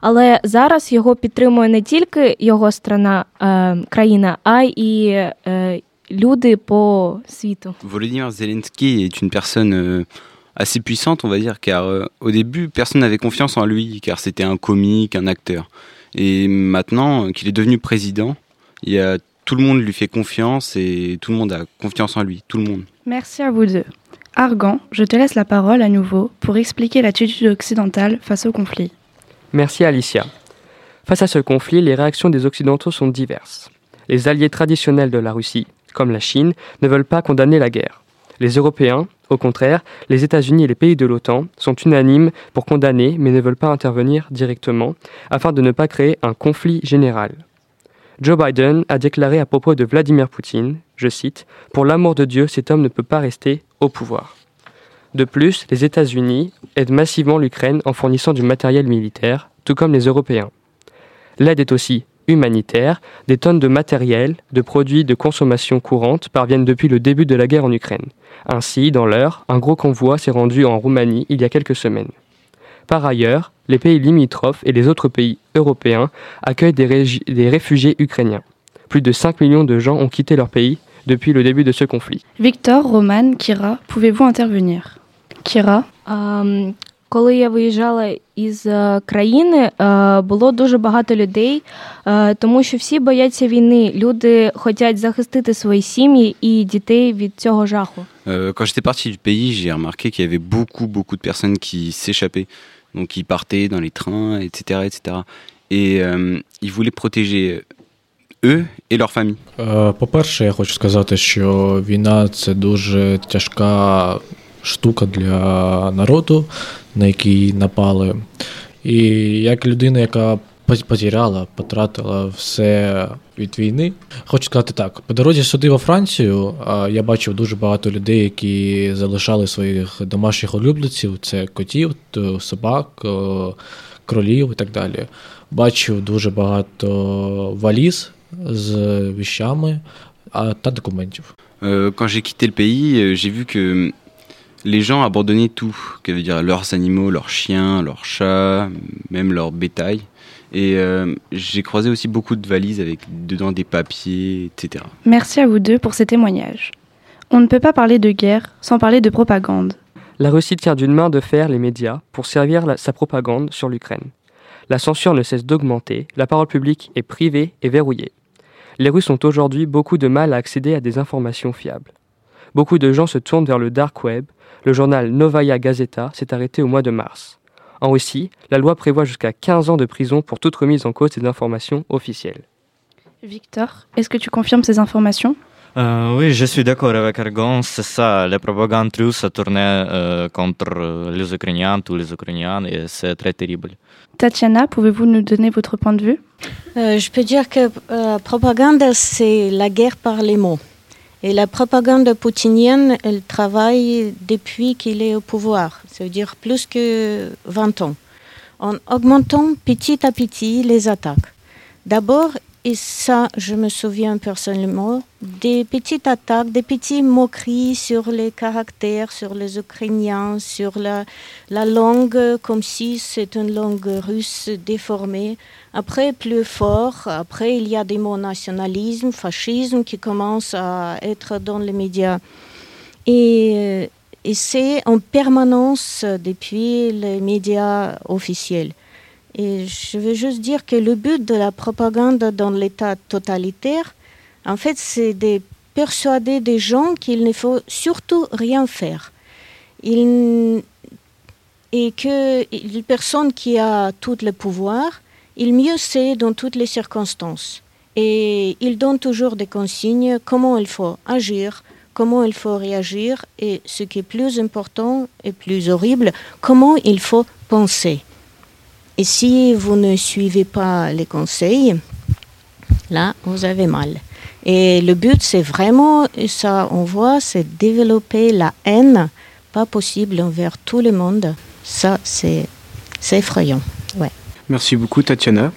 але зараз його підтримує не тільки його страна, е, країна, а й е, люди по світу.
Volodymyr Zelensky est une personne euh, assez puissante, on va dire, car euh, au début, personne n'avait confiance en lui, car c'était un comique, un acteur. Et maintenant qu'il est devenu président, il y a, tout le monde lui fait confiance et tout le monde a confiance en lui, tout le monde.
Merci à vous deux. Argan, je te laisse la parole à nouveau pour expliquer l'attitude occidentale face au conflit.
Merci Alicia. Face à ce conflit, les réactions des Occidentaux sont diverses. Les alliés traditionnels de la Russie, comme la Chine, ne veulent pas condamner la guerre. Les Européens, au contraire, les États-Unis et les pays de l'OTAN sont unanimes pour condamner mais ne veulent pas intervenir directement afin de ne pas créer un conflit général. Joe Biden a déclaré à propos de Vladimir Poutine, je cite, Pour l'amour de Dieu, cet homme ne peut pas rester au pouvoir. De plus, les États-Unis aident massivement l'Ukraine en fournissant du matériel militaire, tout comme les Européens. L'aide est aussi humanitaire, des tonnes de matériel, de produits de consommation courante parviennent depuis le début de la guerre en Ukraine. Ainsi, dans l'heure, un gros convoi s'est rendu en Roumanie il y a quelques semaines. Par ailleurs, les pays limitrophes et les autres pays européens accueillent des, des réfugiés ukrainiens. Plus de 5 millions de gens ont quitté leur pays depuis le début de ce conflit.
Victor, Roman, Kira, pouvez-vous intervenir? Kira?
Um, Коли я виїжджала із країни, було дуже багато людей, тому що всі бояться війни. Люди хочуть захистити свої сім'ї і дітей від цього жаху.
Quand j'étais parti du pays, j'ai remarqué qu'il y avait beaucoup, beaucoup de personnes qui s'échappaient, donc qui partaient dans les trains, etc., etc. Et euh, ils voulaient protéger eux et leur famille.
По-перше, я хочу сказати, що війна це дуже тяжка штука для народу, на який напали. І як людина, яка потеряла, потратила все від війни. Хочу сказати так: по дорозі сюди во Францію я бачив дуже багато людей, які залишали своїх домашніх улюбленців: це котів, собак, кролів і так далі. Бачив дуже багато валіз з віщами та документів.
Quand j'ai quitté le pays, j'ai vu les gens abandonnaient tout, que veut dire leurs animaux, leurs chiens, leurs chats, même leur bétail. Et euh, j'ai croisé aussi beaucoup de valises avec dedans des papiers, etc.
Merci à vous deux pour ces témoignages. On ne peut pas parler de guerre sans parler de propagande.
La Russie tient d'une main de fer les médias pour servir la, sa propagande sur l'Ukraine. La censure ne cesse d'augmenter, la parole publique est privée et verrouillée. Les Russes ont aujourd'hui beaucoup de mal à accéder à des informations fiables. Beaucoup de gens se tournent vers le dark web. Le journal Novaya Gazeta s'est arrêté au mois de mars. En Russie, la loi prévoit jusqu'à 15 ans de prison pour toute remise en cause des informations officielles.
Victor, est-ce que tu confirmes ces informations?
Euh, oui, je suis d'accord avec Argon, c'est ça. La propagande russe a tourné euh, contre les Ukrainiens, tous les Ukrainiens, et c'est très terrible.
Tatiana, pouvez-vous nous donner votre point de vue?
Euh, Je peux dire que la propagande, c'est la guerre par les mots. Et la propagande poutinienne, elle travaille depuis qu'il est au pouvoir, ça veut dire plus que 20 ans, en augmentant petit à petit les attaques. D'abord, et ça, je me souviens personnellement, des petites attaques, des petits moqueries sur les caractères, sur les Ukrainiens, sur la, la langue, comme si c'est une langue russe déformée. Après, plus fort, après, il y a des mots nationalisme, fascisme qui commencent à être dans les médias. Et c'est en permanence depuis les médias officiels. Je veux juste dire que le but de la propagande dans l'État totalitaire, en fait, c'est de persuader des gens qu'il ne faut surtout rien faire. Et que une personne qui a tout le pouvoir, il mieux sait dans toutes les circonstances. Et il donne toujours des consignes, comment il faut agir, comment il faut réagir, et ce qui est plus important et plus horrible, comment il faut penser. Et si vous ne suivez pas les conseils, là, vous avez mal. Et le but, c'est vraiment, et ça on voit, c'est développer la haine, pas possible envers tout le monde. Ça, c'est effrayant. Ouais.
Merci beaucoup, Tatiana.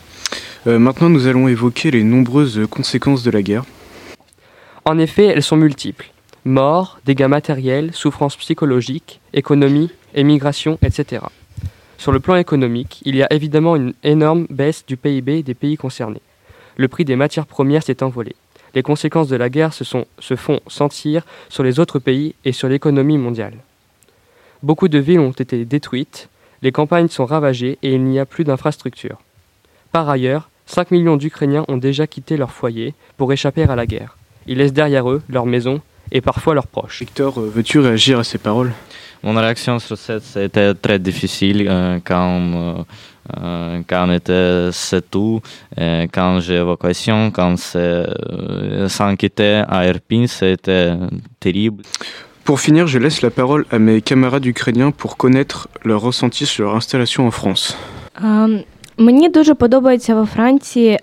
Euh, maintenant, nous allons évoquer les nombreuses conséquences de la guerre.
En effet, elles sont multiples. Morts, dégâts matériels, souffrances psychologiques, économie, émigration, etc. Sur le plan économique, il y a évidemment une énorme baisse du PIB des pays concernés. Le prix des matières premières s'est envolé. Les conséquences de la guerre se, font sentir sur les autres pays et sur l'économie mondiale. Beaucoup de villes ont été détruites, les campagnes sont ravagées et il n'y a plus d'infrastructures. Par ailleurs, 5 millions d'Ukrainiens ont déjà quitté leur foyer pour échapper à la guerre. Ils laissent derrière eux leur maison et parfois leurs proches.
Victor, euh, veux-tu réagir à ces paroles?
Mon réaction sur ça, c'était très difficile euh, quand, euh, quand on était c'est tout, euh, quand j'ai évacuation, quand c'est sans quitter à Irpin, c'était terrible.
Pour finir, je laisse la parole à mes camarades ukrainiens pour connaître leur ressenti sur leur installation en France.
Мені дуже подобається во Франції. Е,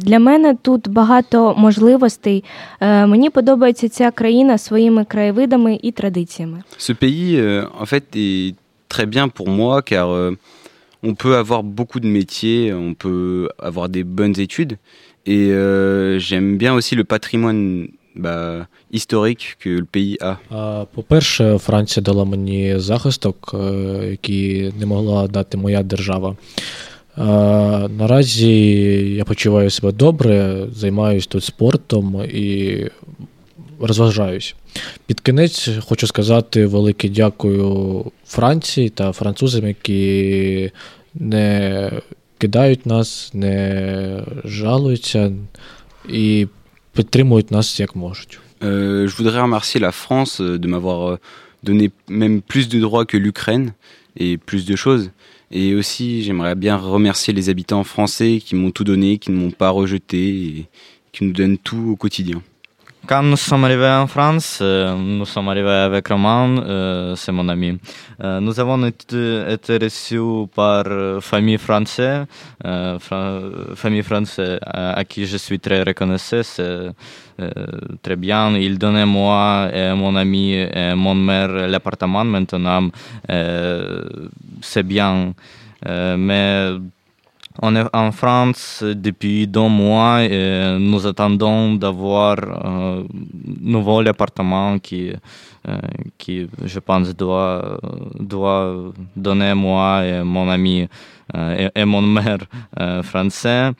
Для мене тут багато можливостей. Е, Мені подобається ця країна своїми краєвидами і традиціями.
Ce pays, euh, en fait, est très bien pour moi car on peut avoir beaucoup de métiers, on peut avoir des bonnes études et euh, j'aime bien aussi le patrimoine bah, historique que le pays a.
По-перше, Франція дала мені захисток, е, який не могла дати моя держава. А, Наразі я почуваю себе добре, займаюся тут спортом і розважаюсь. Під кінець хочу сказати велике дякую Франції та французам, які не кидають нас, не жалуються і підтримують нас як можуть.
Euh, je voudrais remercier la France euh, de m'avoir donné même plus de droits que l'Ukraine et plus de choses. Et aussi, j'aimerais bien remercier les habitants français qui m'ont tout donné, qui ne m'ont pas rejeté et qui nous donnent tout au quotidien.
Quand nous sommes arrivés en France, euh, nous sommes arrivés avec Roman, euh, c'est mon ami. Euh, nous avons été, été reçus par famille française, fra- famille française à, qui je suis très reconnaissant. C'est très bien. Il donnait moi mon ami et mon mère l'appartement maintenant. C'est bien. Mais est en France depuis deux mois et nous attendons d'avoir un nouvel appartement qui, euh, qui je pense, doit, doit donner moi et mon ami euh, et, et mon mère euh, français.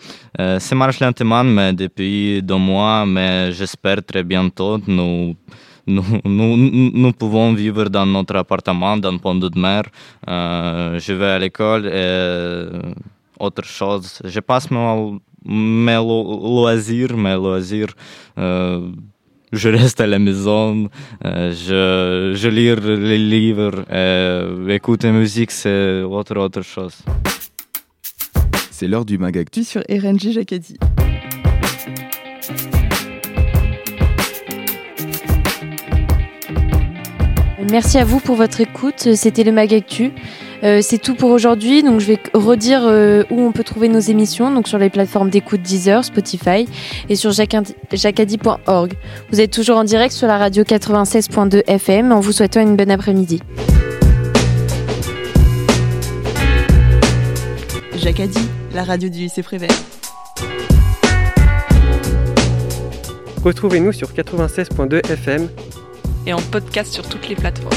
Euh, ça marche lentement, mais depuis deux mois, mais j'espère très bientôt nous nous, nous, pouvons vivre dans notre appartement, dans Pont de Mer. Euh, je vais à l'école et autre chose. Je passe mon- mes lo- loisirs, mes loisirs. euh, je reste à la maison, euh, je, je lis les livres, euh, écouter musique, c'est autre, autre chose.
C'est l'heure du Magactu sur RNG Jacadi.
Merci à vous pour votre écoute. C'était le Magactu. Euh, c'est tout pour aujourd'hui. Donc, je vais redire euh, où on peut trouver nos émissions. Donc, sur les plateformes d'écoute Deezer, Spotify et sur jacadi- jacadi.org. Vous êtes toujours en direct sur la radio 96.2 FM en vous souhaitant une bonne après-midi.
Jacadi, la radio du lycée Prévert.
Retrouvez-nous sur 96.2 FM
et en podcast sur toutes les plateformes.